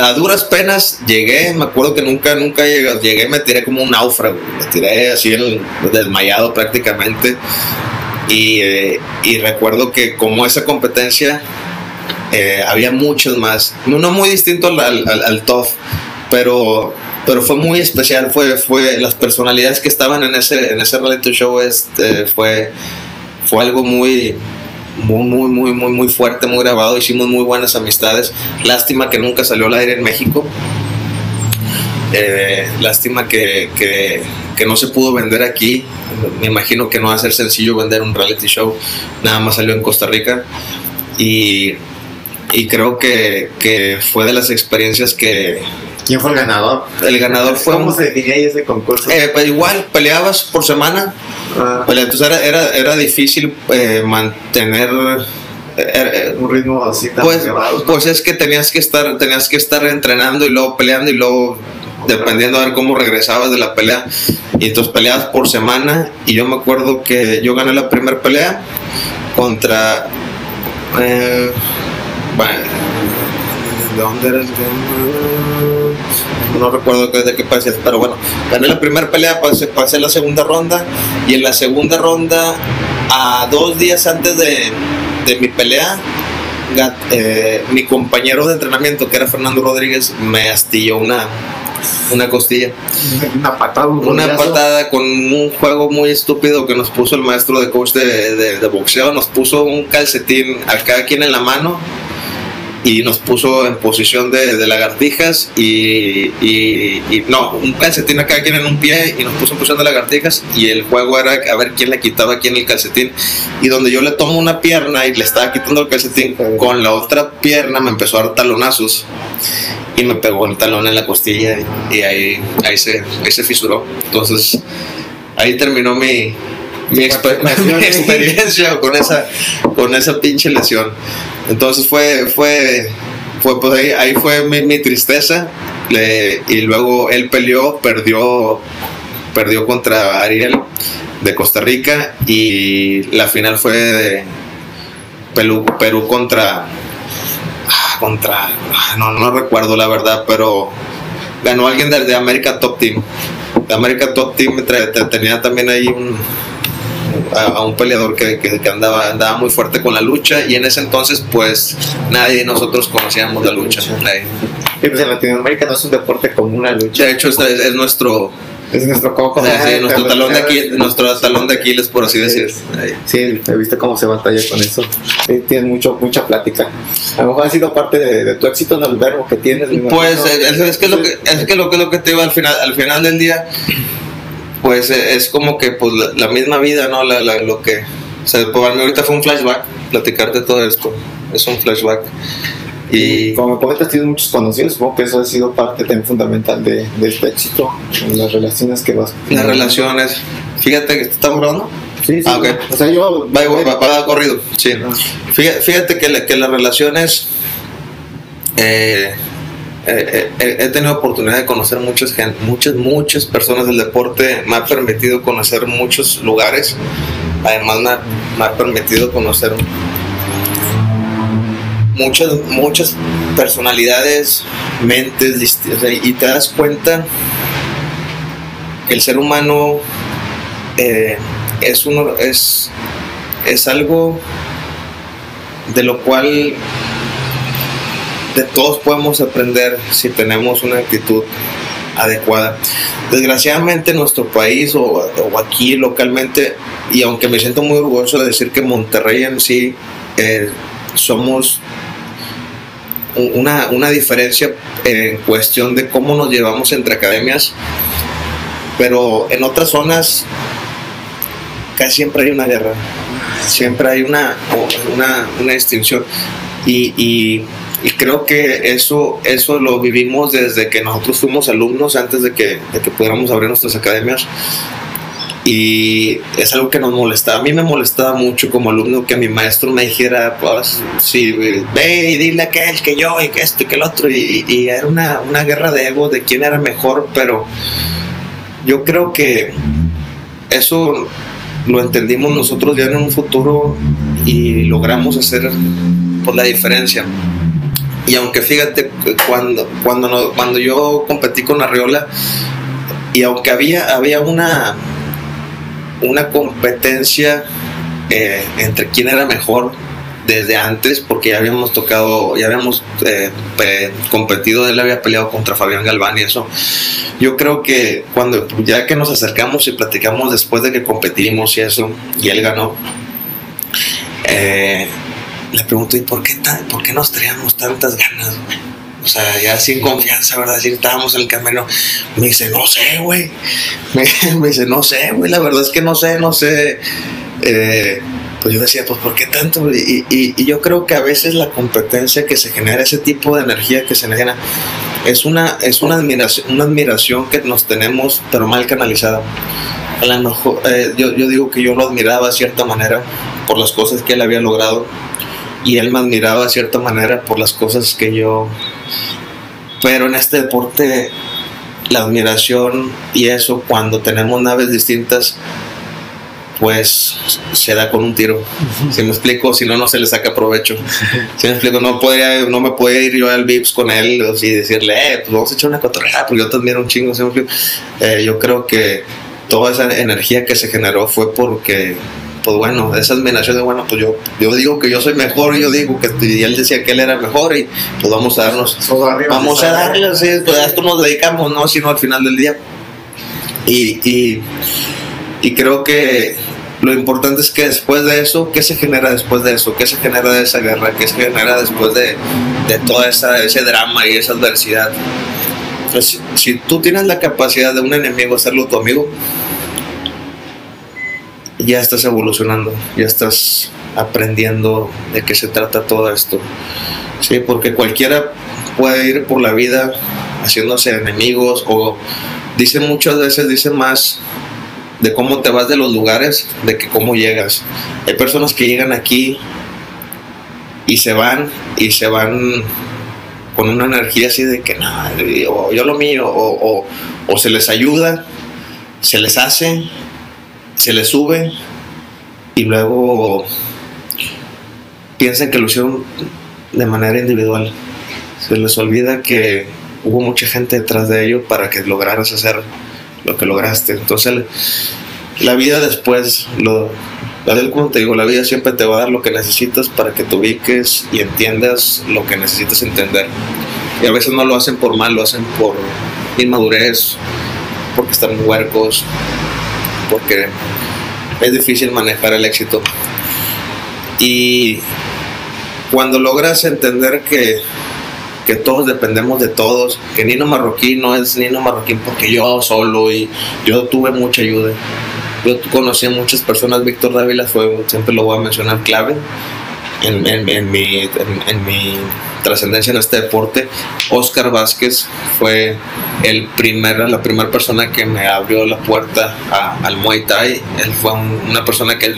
a duras penas llegué, me acuerdo que nunca, nunca llegué, llegué me tiré como un náufrago, me tiré así desmayado prácticamente. Y, eh, y recuerdo que como esa competencia eh, había muchos más, no, no muy distinto al, al, al- TOF, pero, pero fue muy especial, fue, fue las personalidades que estaban en ese, en ese reality show, este, fue, fue algo muy, muy, muy, muy, muy, muy fuerte, muy grabado. Hicimos muy buenas amistades. Lástima que nunca salió al aire en México. Eh, lástima que, que, que no se pudo vender aquí. Me imagino que no va a ser sencillo vender un reality show. Nada más salió en Costa Rica. Y, y creo que, que fue de las experiencias que ¿Quién fue el ganador? el ganador fue ¿Cómo se definía ese concurso? eh, pues igual peleabas por semana Ah, Pues, entonces era, era, era difícil eh, mantener eh, eh, un ritmo así tan pues, pues es que tenías que estar tenías que estar entrenando y luego peleando y luego dependiendo a ver cómo regresabas de la pelea y entonces peleabas por semana y yo me acuerdo que yo gané la primera pelea contra eh, bueno, ¿de dónde era el no recuerdo de qué país pero bueno, gané la primera pelea, pasé, pasé la segunda ronda y en la segunda ronda, a dos días antes de, de mi pelea, eh, mi compañero de entrenamiento, que era Fernando Rodríguez, me astilló una, una costilla. Una patada, un Una patada con un juego muy estúpido que nos puso el maestro de coach de, de- de boxeo. Nos puso un calcetín a cada quien en la mano y nos puso en posición de, de lagartijas y, y- y- no, un calcetín a cada quien en un pie y nos puso en posición de lagartijas y el juego era a ver quién le quitaba a quién el calcetín. Y donde yo le tomo una pierna y le estaba quitando el calcetín con la otra pierna me empezó a dar talonazos y me pegó el talón en la costilla y ahí, ahí, se, ahí se fisuró. Entonces ahí terminó mi, mi, exper- mi experiencia con esa, con esa pinche lesión. Entonces fue, fue, fue pues ahí, ahí fue mi, mi tristeza. Le- y luego él peleó, perdió, perdió contra Ariel de Costa Rica y la final fue de Perú, Perú contra, ah, contra, ah, no, no recuerdo la verdad, pero ganó alguien de, de América Top Team. De América Top Team tenía también ahí un, a, a un peleador que, que- que andaba, andaba muy fuerte con la lucha y en ese entonces pues nadie de nosotros conocíamos la lucha. Nadie. Y pues en Latinoamérica no es un deporte común la lucha. De hecho es, es nuestro Es nuestro coco. Sí, sí, nuestro, talón de Aquiles, nuestro talón de Aquiles, por así decir. Sí, he visto cómo se batalla con eso. Sí, tienes mucho, mucha plática. A lo mejor ha sido parte de, de tu éxito en el verbo que tienes. Pues es, es que lo que es que lo que lo que te digo al final al final del día pues eh, es como que pues la, la misma vida no la, la- lo que o sea para mí ahorita fue un flashback platicarte todo esto es un flashback y Como me comentas, tienes muchos conocidos. Supongo que eso ha sido parte también fundamental de, de este éxito. En las relaciones que vas. las relaciones fíjate que estamos grabando Sí, sí. Ah, ok. O sea, yo. va, va, va- va corrido sí fíjate, fíjate que, que las relaciones eh, eh, eh, he tenido oportunidad de conocer muchas muchas muchas personas del deporte. Me ha permitido conocer muchos lugares. Además me ha, permitido conocer muchas muchas personalidades mentes y te das cuenta que el ser humano eh, es uno es es algo de lo cual de todos podemos aprender si tenemos una actitud adecuada. Desgraciadamente en nuestro país o, aquí localmente, y aunque me siento muy orgulloso de decir que Monterrey en sí eh, somos una, una diferencia en cuestión de cómo nos llevamos entre academias, pero en otras zonas casi siempre hay una guerra, siempre hay una, una, distinción. Y- y creo que eso, eso lo vivimos desde que nosotros fuimos alumnos, antes de que, de que pudiéramos abrir nuestras academias. Y es algo que nos molestaba. A mí me molestaba mucho como alumno que mi maestro me dijera, pues, sí, ve y dile a aquel que yo y que esto y que el otro. Y, era una, una guerra de ego de quién era mejor, pero yo creo que eso lo entendimos nosotros ya en un futuro y logramos hacer pues, la diferencia. Y aunque fíjate, cuando, cuando, no- cuando yo competí con Arriola, y aunque había, había una, una competencia eh, entre quién era mejor desde antes, porque ya habíamos tocado, ya habíamos eh, pe- competido, él había peleado contra Fabián Galván y eso. Yo creo que cuando ya que nos acercamos y platicamos después de que competimos y eso, y él ganó, eh, le pregunto, ¿y por qué, ta- por qué nos traíamos tantas ganas? güey? O sea, ya sin confianza, ¿verdad? Si estábamos en el camino. Me dice, no sé, güey. Me, dice, no sé, güey. La verdad es que no sé, no sé. Eh, pues yo decía, pues ¿por qué tanto? Y, y- y yo creo que a veces la competencia que se genera, ese tipo de energía que se genera, es una, es una, admiración, una admiración que nos tenemos, pero mal canalizada. A lo mejor, eh, yo, yo digo que yo lo admiraba de cierta manera por las cosas que él había logrado y él me admiraba de cierta manera por las cosas que yo... Pero en este deporte, la admiración y eso, cuando tenemos naves distintas, pues se da con un tiro. Si me explico, si no, no se le saca provecho. Si me explico, no, podría, no me podía ir yo al Vips con él así decirle, eh, pues vamos a echar una cotorreada, porque yo te admiro un chingo. ¿sí me explico? Eh, yo creo que toda esa energía que se generó fue porque, pues bueno, esa admiración de, bueno, pues yo, yo digo que yo soy mejor, yo digo que y él decía que él era mejor y pues vamos a darnos vamos a darle, sí, pues a esto nos dedicamos, ¿no? Sino al final del día. Y, y, y creo que lo importante es que después de eso, ¿qué se genera después de eso? ¿Qué se genera de esa guerra? ¿Qué se genera después de, de todo esa, ese drama y esa adversidad? Pues, si tú tienes la capacidad de un enemigo hacerlo tu amigo, ya estás evolucionando, ya estás aprendiendo de qué se trata todo esto. Sí, porque cualquiera puede ir por la vida haciéndose enemigos o dice muchas veces, dice más de cómo te vas de los lugares, de que cómo llegas. Hay personas que llegan aquí y se van y se van con una energía así de que o yo lo mío, o, o- o se les ayuda, se les hace, se les sube y luego piensan que lo hicieron de manera individual. Se les olvida que hubo mucha gente detrás de ello para que lograras hacer lo que lograste. Entonces, la vida después, lo, como digo, la vida siempre te va a dar lo que necesitas para que te ubiques y entiendas lo que necesitas entender. Y a veces no lo hacen por mal, lo hacen por inmadurez, porque están huercos, porque es difícil manejar el éxito. Y cuando logras entender que, que todos dependemos de todos, que Nino Marroquín no es Nino Marroquín porque yo solo y yo tuve mucha ayuda. Yo conocí a muchas personas, Víctor Dávila fue, siempre lo voy a mencionar, clave en, en, mi, en, mi trascendencia en este deporte. Oscar Vázquez fue el primer, la primera persona que me abrió la puerta al Muay Thai. Él fue una persona que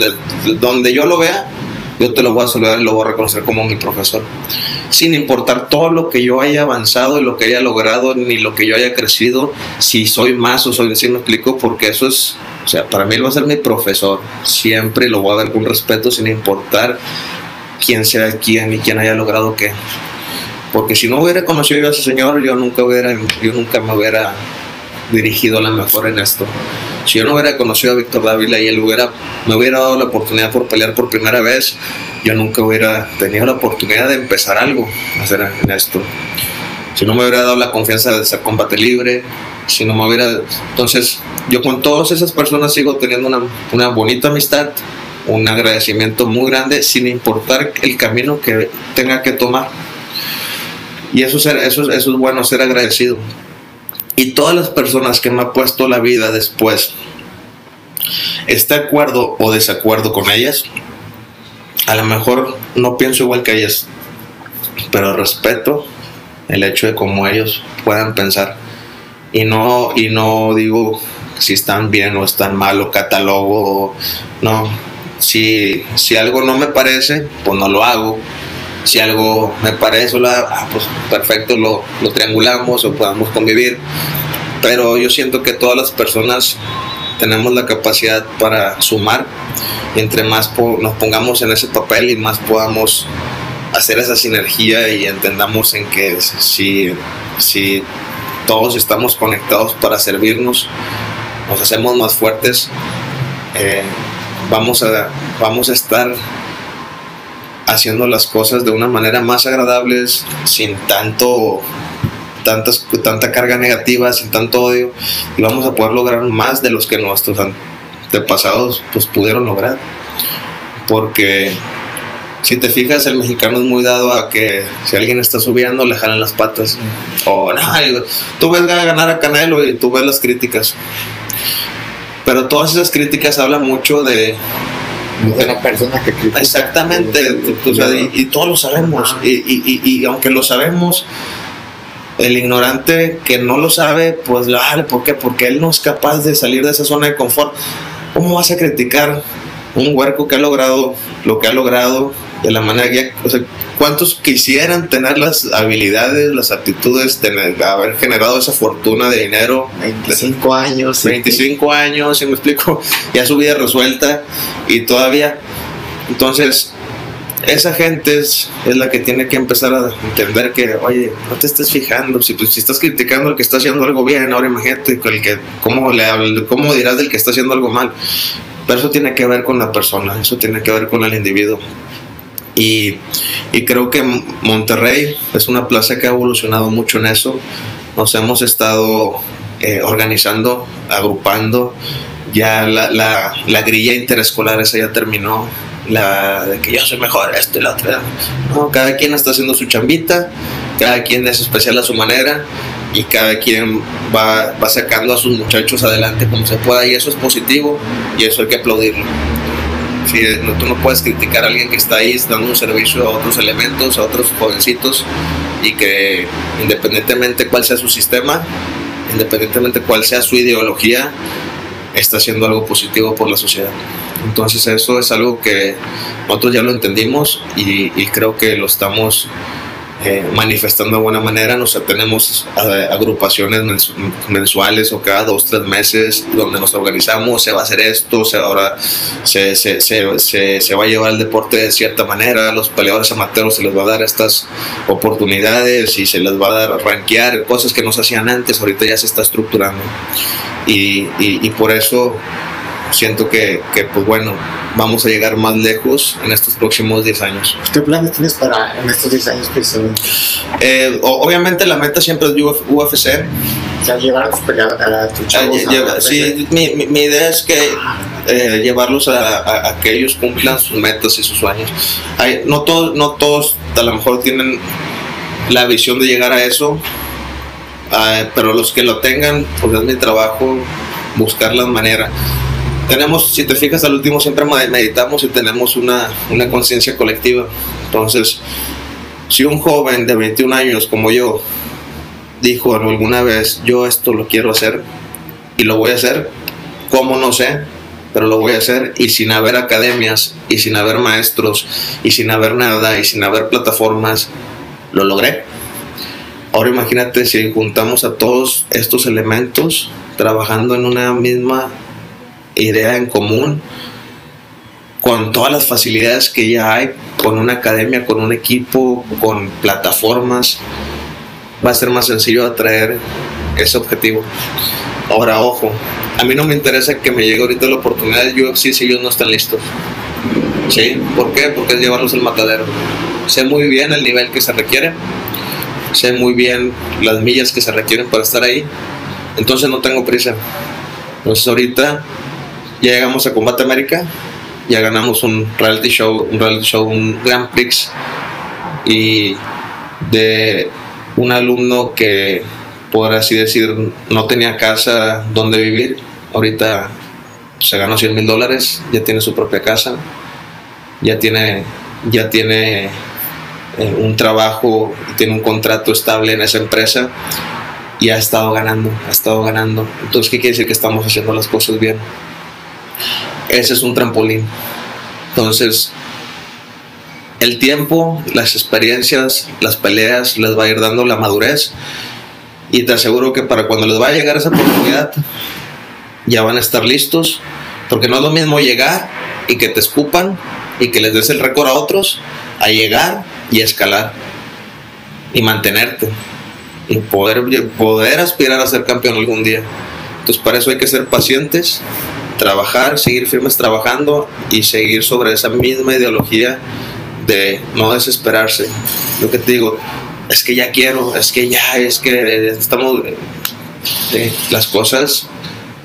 donde yo lo vea, yo te lo voy a saludar y lo voy a reconocer como mi profesor. Sin importar todo lo que yo haya avanzado y lo que haya logrado, ni lo que yo haya crecido, si soy más o soy, si me explico, porque eso es, o sea, para mí él va a ser mi profesor. Siempre lo voy a ver con respeto, sin importar quién sea quién y quién haya logrado qué. Porque si no hubiera conocido a ese señor, yo nunca, hubiera, yo nunca me hubiera dirigido a la mejor en esto. Si yo no hubiera conocido a Víctor Dávila y él hubiera, me hubiera dado la oportunidad por pelear por primera vez, yo nunca hubiera tenido la oportunidad de empezar algo, en esto. Si no me hubiera dado la confianza de ser combate libre, si no me hubiera... Entonces, yo con todas esas personas sigo teniendo una, una bonita amistad, un agradecimiento muy grande sin importar el camino que tenga que tomar. Y eso, eso, eso es bueno, ser agradecido. Y todas las personas que me han puesto la vida después, ¿está de acuerdo o desacuerdo con ellas? A lo mejor no pienso igual que ellas, pero respeto el hecho de cómo ellos puedan pensar. Y no, y no digo si están bien o están mal o catalogo, no, si, si algo no me parece, pues no lo hago. Si algo me parece, ah, pues perfecto, lo, lo triangulamos o podamos convivir. Pero yo siento que todas las personas tenemos la capacidad para sumar y entre más nos pongamos en ese papel y más podamos hacer esa sinergia y entendamos en que si, si todos estamos conectados para servirnos, nos hacemos más fuertes. Eh, vamos a, vamos a estar haciendo las cosas de una manera más agradable, sin tanto tantas, tanta carga negativa, sin tanto odio, y vamos a poder lograr más de los que nuestros antepasados pues, pudieron lograr. Porque si te fijas, el mexicano es muy dado a que si alguien está subiendo, le jalan las patas. O, no, tú ves ganar a Canelo y tú ves las críticas. Pero todas esas críticas hablan mucho de... De la persona que critica. Exactamente, y, todos lo sabemos. Y, y, y, aunque lo sabemos, el ignorante que no lo sabe, pues vale, ¿por qué? Porque él no es capaz de salir de esa zona de confort. ¿Cómo vas a criticar un huerco que ha logrado lo que ha logrado de la manera que, o sea, ¿cuántos quisieran tener las habilidades, las actitudes de haber generado esa fortuna de dinero? 25 años. 25 años, si me explico, ya su vida resuelta y todavía. Entonces, esa gente es, es, la que tiene que empezar a entender que, oye, no te estés fijando, si, pues, si estás criticando al que está haciendo algo bien, ahora imagínate el que, ¿cómo, le, cómo dirás del que está haciendo algo mal. Pero eso tiene que ver con la persona, eso tiene que ver con el individuo. Y, creo que Monterrey es una plaza que ha evolucionado mucho en eso. Nos hemos estado eh, organizando, agrupando. Ya la, la, la, grilla interescolar esa ya terminó. La de que yo soy mejor, esto y la otra. No, cada quien está haciendo su chambita, cada quien es especial a su manera y cada quien va, va sacando a sus muchachos adelante como se pueda y eso es positivo y eso hay que aplaudirlo. Sí, no, tú no puedes criticar a alguien que está ahí dando un servicio a otros elementos, a otros jovencitos y que independientemente cuál sea su sistema, independientemente cuál sea su ideología, está haciendo algo positivo por la sociedad. Entonces eso es algo que nosotros ya lo entendimos y, y creo que lo estamos eh, manifestando de buena manera. Nos tenemos eh, agrupaciones mensuales o cada dos, tres meses donde nos organizamos, se va a hacer esto, se, ahora se, se, se, se, va a llevar el deporte de cierta manera, los peleadores amateurs se les va a dar estas oportunidades y se les va a dar rankear cosas que no se hacían antes, ahorita ya se está estructurando. Y, y por eso siento que, que, pues bueno, vamos a llegar más lejos en estos próximos 10 años. ¿Qué planes tienes para en estos 10 años? Eh, obviamente la meta siempre es Uf- UFC. Sea, llevar a tus peleadores, a tus chavos a- lleva- sí, mi, mi- mi idea es que eh, llevarlos a, que ellos cumplan sus metas y sus sueños. Hay, no, todos, no todos a lo mejor tienen la visión de llegar a eso, ah, pero los que lo tengan, pues es mi trabajo buscar la manera. Tenemos, si te fijas, al último siempre me- meditamos y tenemos una, una conciencia colectiva. Entonces, si un joven de 21 años como yo dijo alguna vez, yo esto lo quiero hacer y lo voy a hacer, ¿cómo no sé? Pero lo voy a hacer y sin haber academias y sin haber maestros y sin haber nada y sin haber plataformas, lo logré. Ahora imagínate si juntamos a todos estos elementos trabajando en una misma idea en común, con todas las facilidades que ya hay, con una academia, con un equipo, con plataformas, va a ser más sencillo atraer ese objetivo. Ahora, ojo, a mí no me interesa que me llegue ahorita la oportunidad de UFC si ellos no están listos. ¿Sí? ¿Por qué? Porque es llevarlos al matadero. Sé muy bien el nivel que se requiere, sé muy bien las millas que se requieren para estar ahí, entonces no tengo prisa. Entonces ahorita ya llegamos a Combate América, ya ganamos un reality show, un reality show, un Grand Prix y de un alumno que por así decir no tenía casa donde vivir, ahorita se ganó 100 mil dólares, ya tiene su propia casa, ya tiene, ya tiene eh, un trabajo, tiene un contrato estable en esa empresa y ha estado ganando, ha estado ganando. Entonces, ¿qué quiere decir que estamos haciendo las cosas bien? Ese es un trampolín. Entonces, el tiempo, las experiencias, las peleas les va a ir dando la madurez. Y te aseguro que para cuando les va a llegar esa oportunidad ya van a estar listos. Porque no es lo mismo llegar y que te escupan y que les des el récord a otros a llegar y escalar y mantenerte y poder, poder aspirar a ser campeón algún día. Entonces para eso hay que ser pacientes trabajar, seguir firmes trabajando y seguir sobre esa misma ideología de no desesperarse. Lo que te digo, es que ya quiero, es que ya, es que estamos... eh, las cosas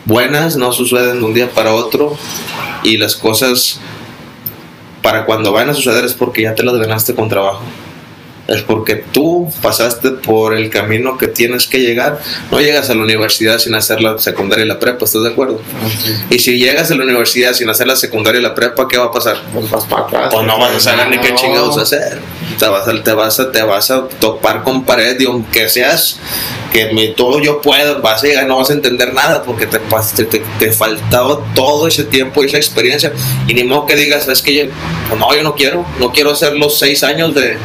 buenas no suceden de un día para otro y las cosas para cuando van a suceder es porque ya te las ganaste con trabajo. Es porque tú pasaste por el camino que tienes que llegar. No llegas a la universidad sin hacer la secundaria y la prepa, ¿estás de acuerdo? Y si llegas a la universidad sin hacer la secundaria y la prepa, ¿qué va a pasar? Pues vas para atrás. Pues no vas a saber ni qué chingados hacer. Te vas, a, te, vas a, te vas a topar con pared y aunque seas que me, todo yo puedo, vas a llegar, no vas a entender nada porque te, te, te, faltaba todo ese tiempo y esa experiencia. Y ni modo que digas, es que yo, pues no, yo no quiero, no quiero hacer los seis años de,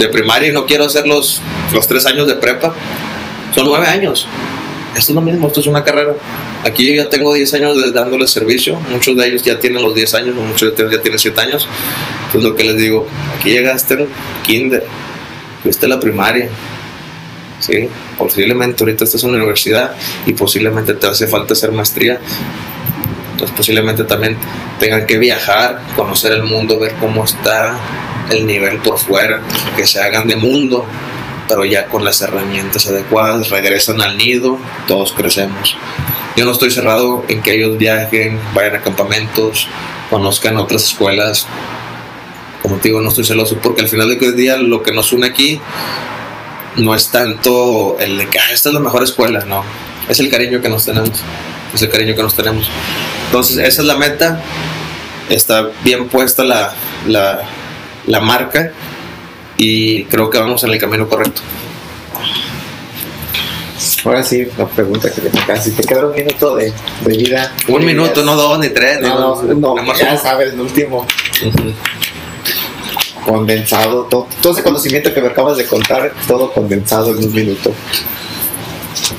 de primaria y no quiero hacer los, los tres años de prepa. Son nueve años. Esto es lo mismo, esto es una carrera. Aquí yo ya tengo 10 años de dándole servicio, muchos de ellos ya tienen los 10 años, muchos de ellos ya tienen 7 años. Entonces lo que les digo, aquí llegaste en kinder, fuiste la primaria, ¿sí? posiblemente ahorita estás en la universidad y posiblemente te hace falta hacer maestría. Entonces posiblemente también tengan que viajar, conocer el mundo, ver cómo está el nivel por fuera, que se hagan de mundo, pero ya con las herramientas adecuadas, regresan al nido, todos crecemos. Yo no estoy cerrado en que ellos viajen, vayan a campamentos, conozcan otras escuelas. Como te digo, no estoy celoso porque al final del día lo que nos une aquí no es tanto el de que "Ah, esta es la mejor escuela, no. Es el cariño que nos tenemos. Es el cariño que nos tenemos. Entonces, esa es la meta. Está bien puesta la, la, la marca y creo que vamos en el camino correcto. Ahora sí, la pregunta que te toca. Si te queda un minuto de, de vida. Un minuto, no dos ni tres. No, no, no, más ya sabes, el último condensado, todo, todo ese conocimiento que me acabas de contar, todo condensado en un minuto.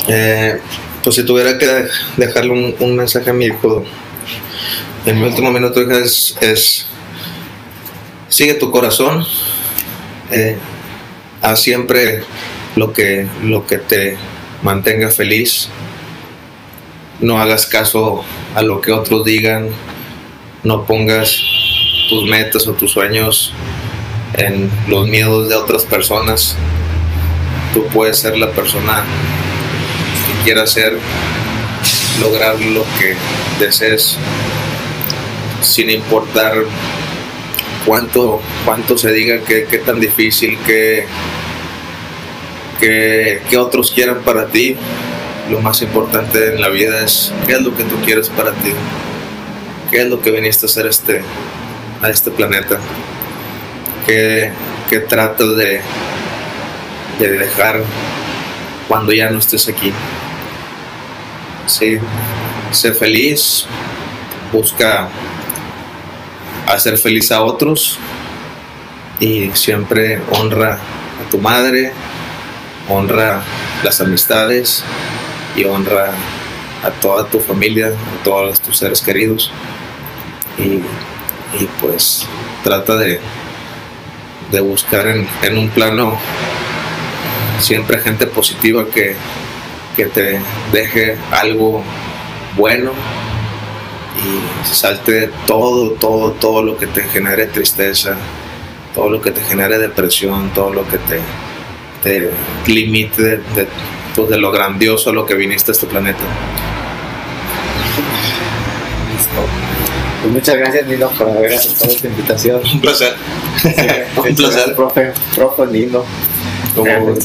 Eh, pues si tuviera que dejarle un, un mensaje a mi hijo en mi último minuto es, es sigue tu corazón eh, haz siempre lo que lo que te mantenga feliz no hagas caso a lo que otros digan, no pongas tus metas o tus sueños en los miedos de otras personas. Tú puedes ser la persona que quieras ser, lograr lo que desees sin importar cuánto, cuánto se diga que, qué tan difícil, que, que, otros quieran para ti. Lo más importante en la vida es qué es lo que tú quieres para ti, qué es lo que viniste a hacer este, a este planeta, qué, qué de, de dejar cuando ya no estés aquí. Sí, sé feliz, busca hacer feliz a otros. Y siempre honra a tu madre, honra las amistades y honra a toda tu familia, a todos tus seres queridos. Y, pues trata de, de buscar en, un plano siempre gente positiva que, que te deje algo bueno y salte todo, todo, todo lo que te genere tristeza, todo lo que te genere depresión, todo lo que te, te limite de, pues, de, lo grandioso a lo que viniste a este planeta. Pues muchas gracias Nino por haber aceptado esta invitación. Un placer. Un placer. Profe, profe Nino. ¿Cómo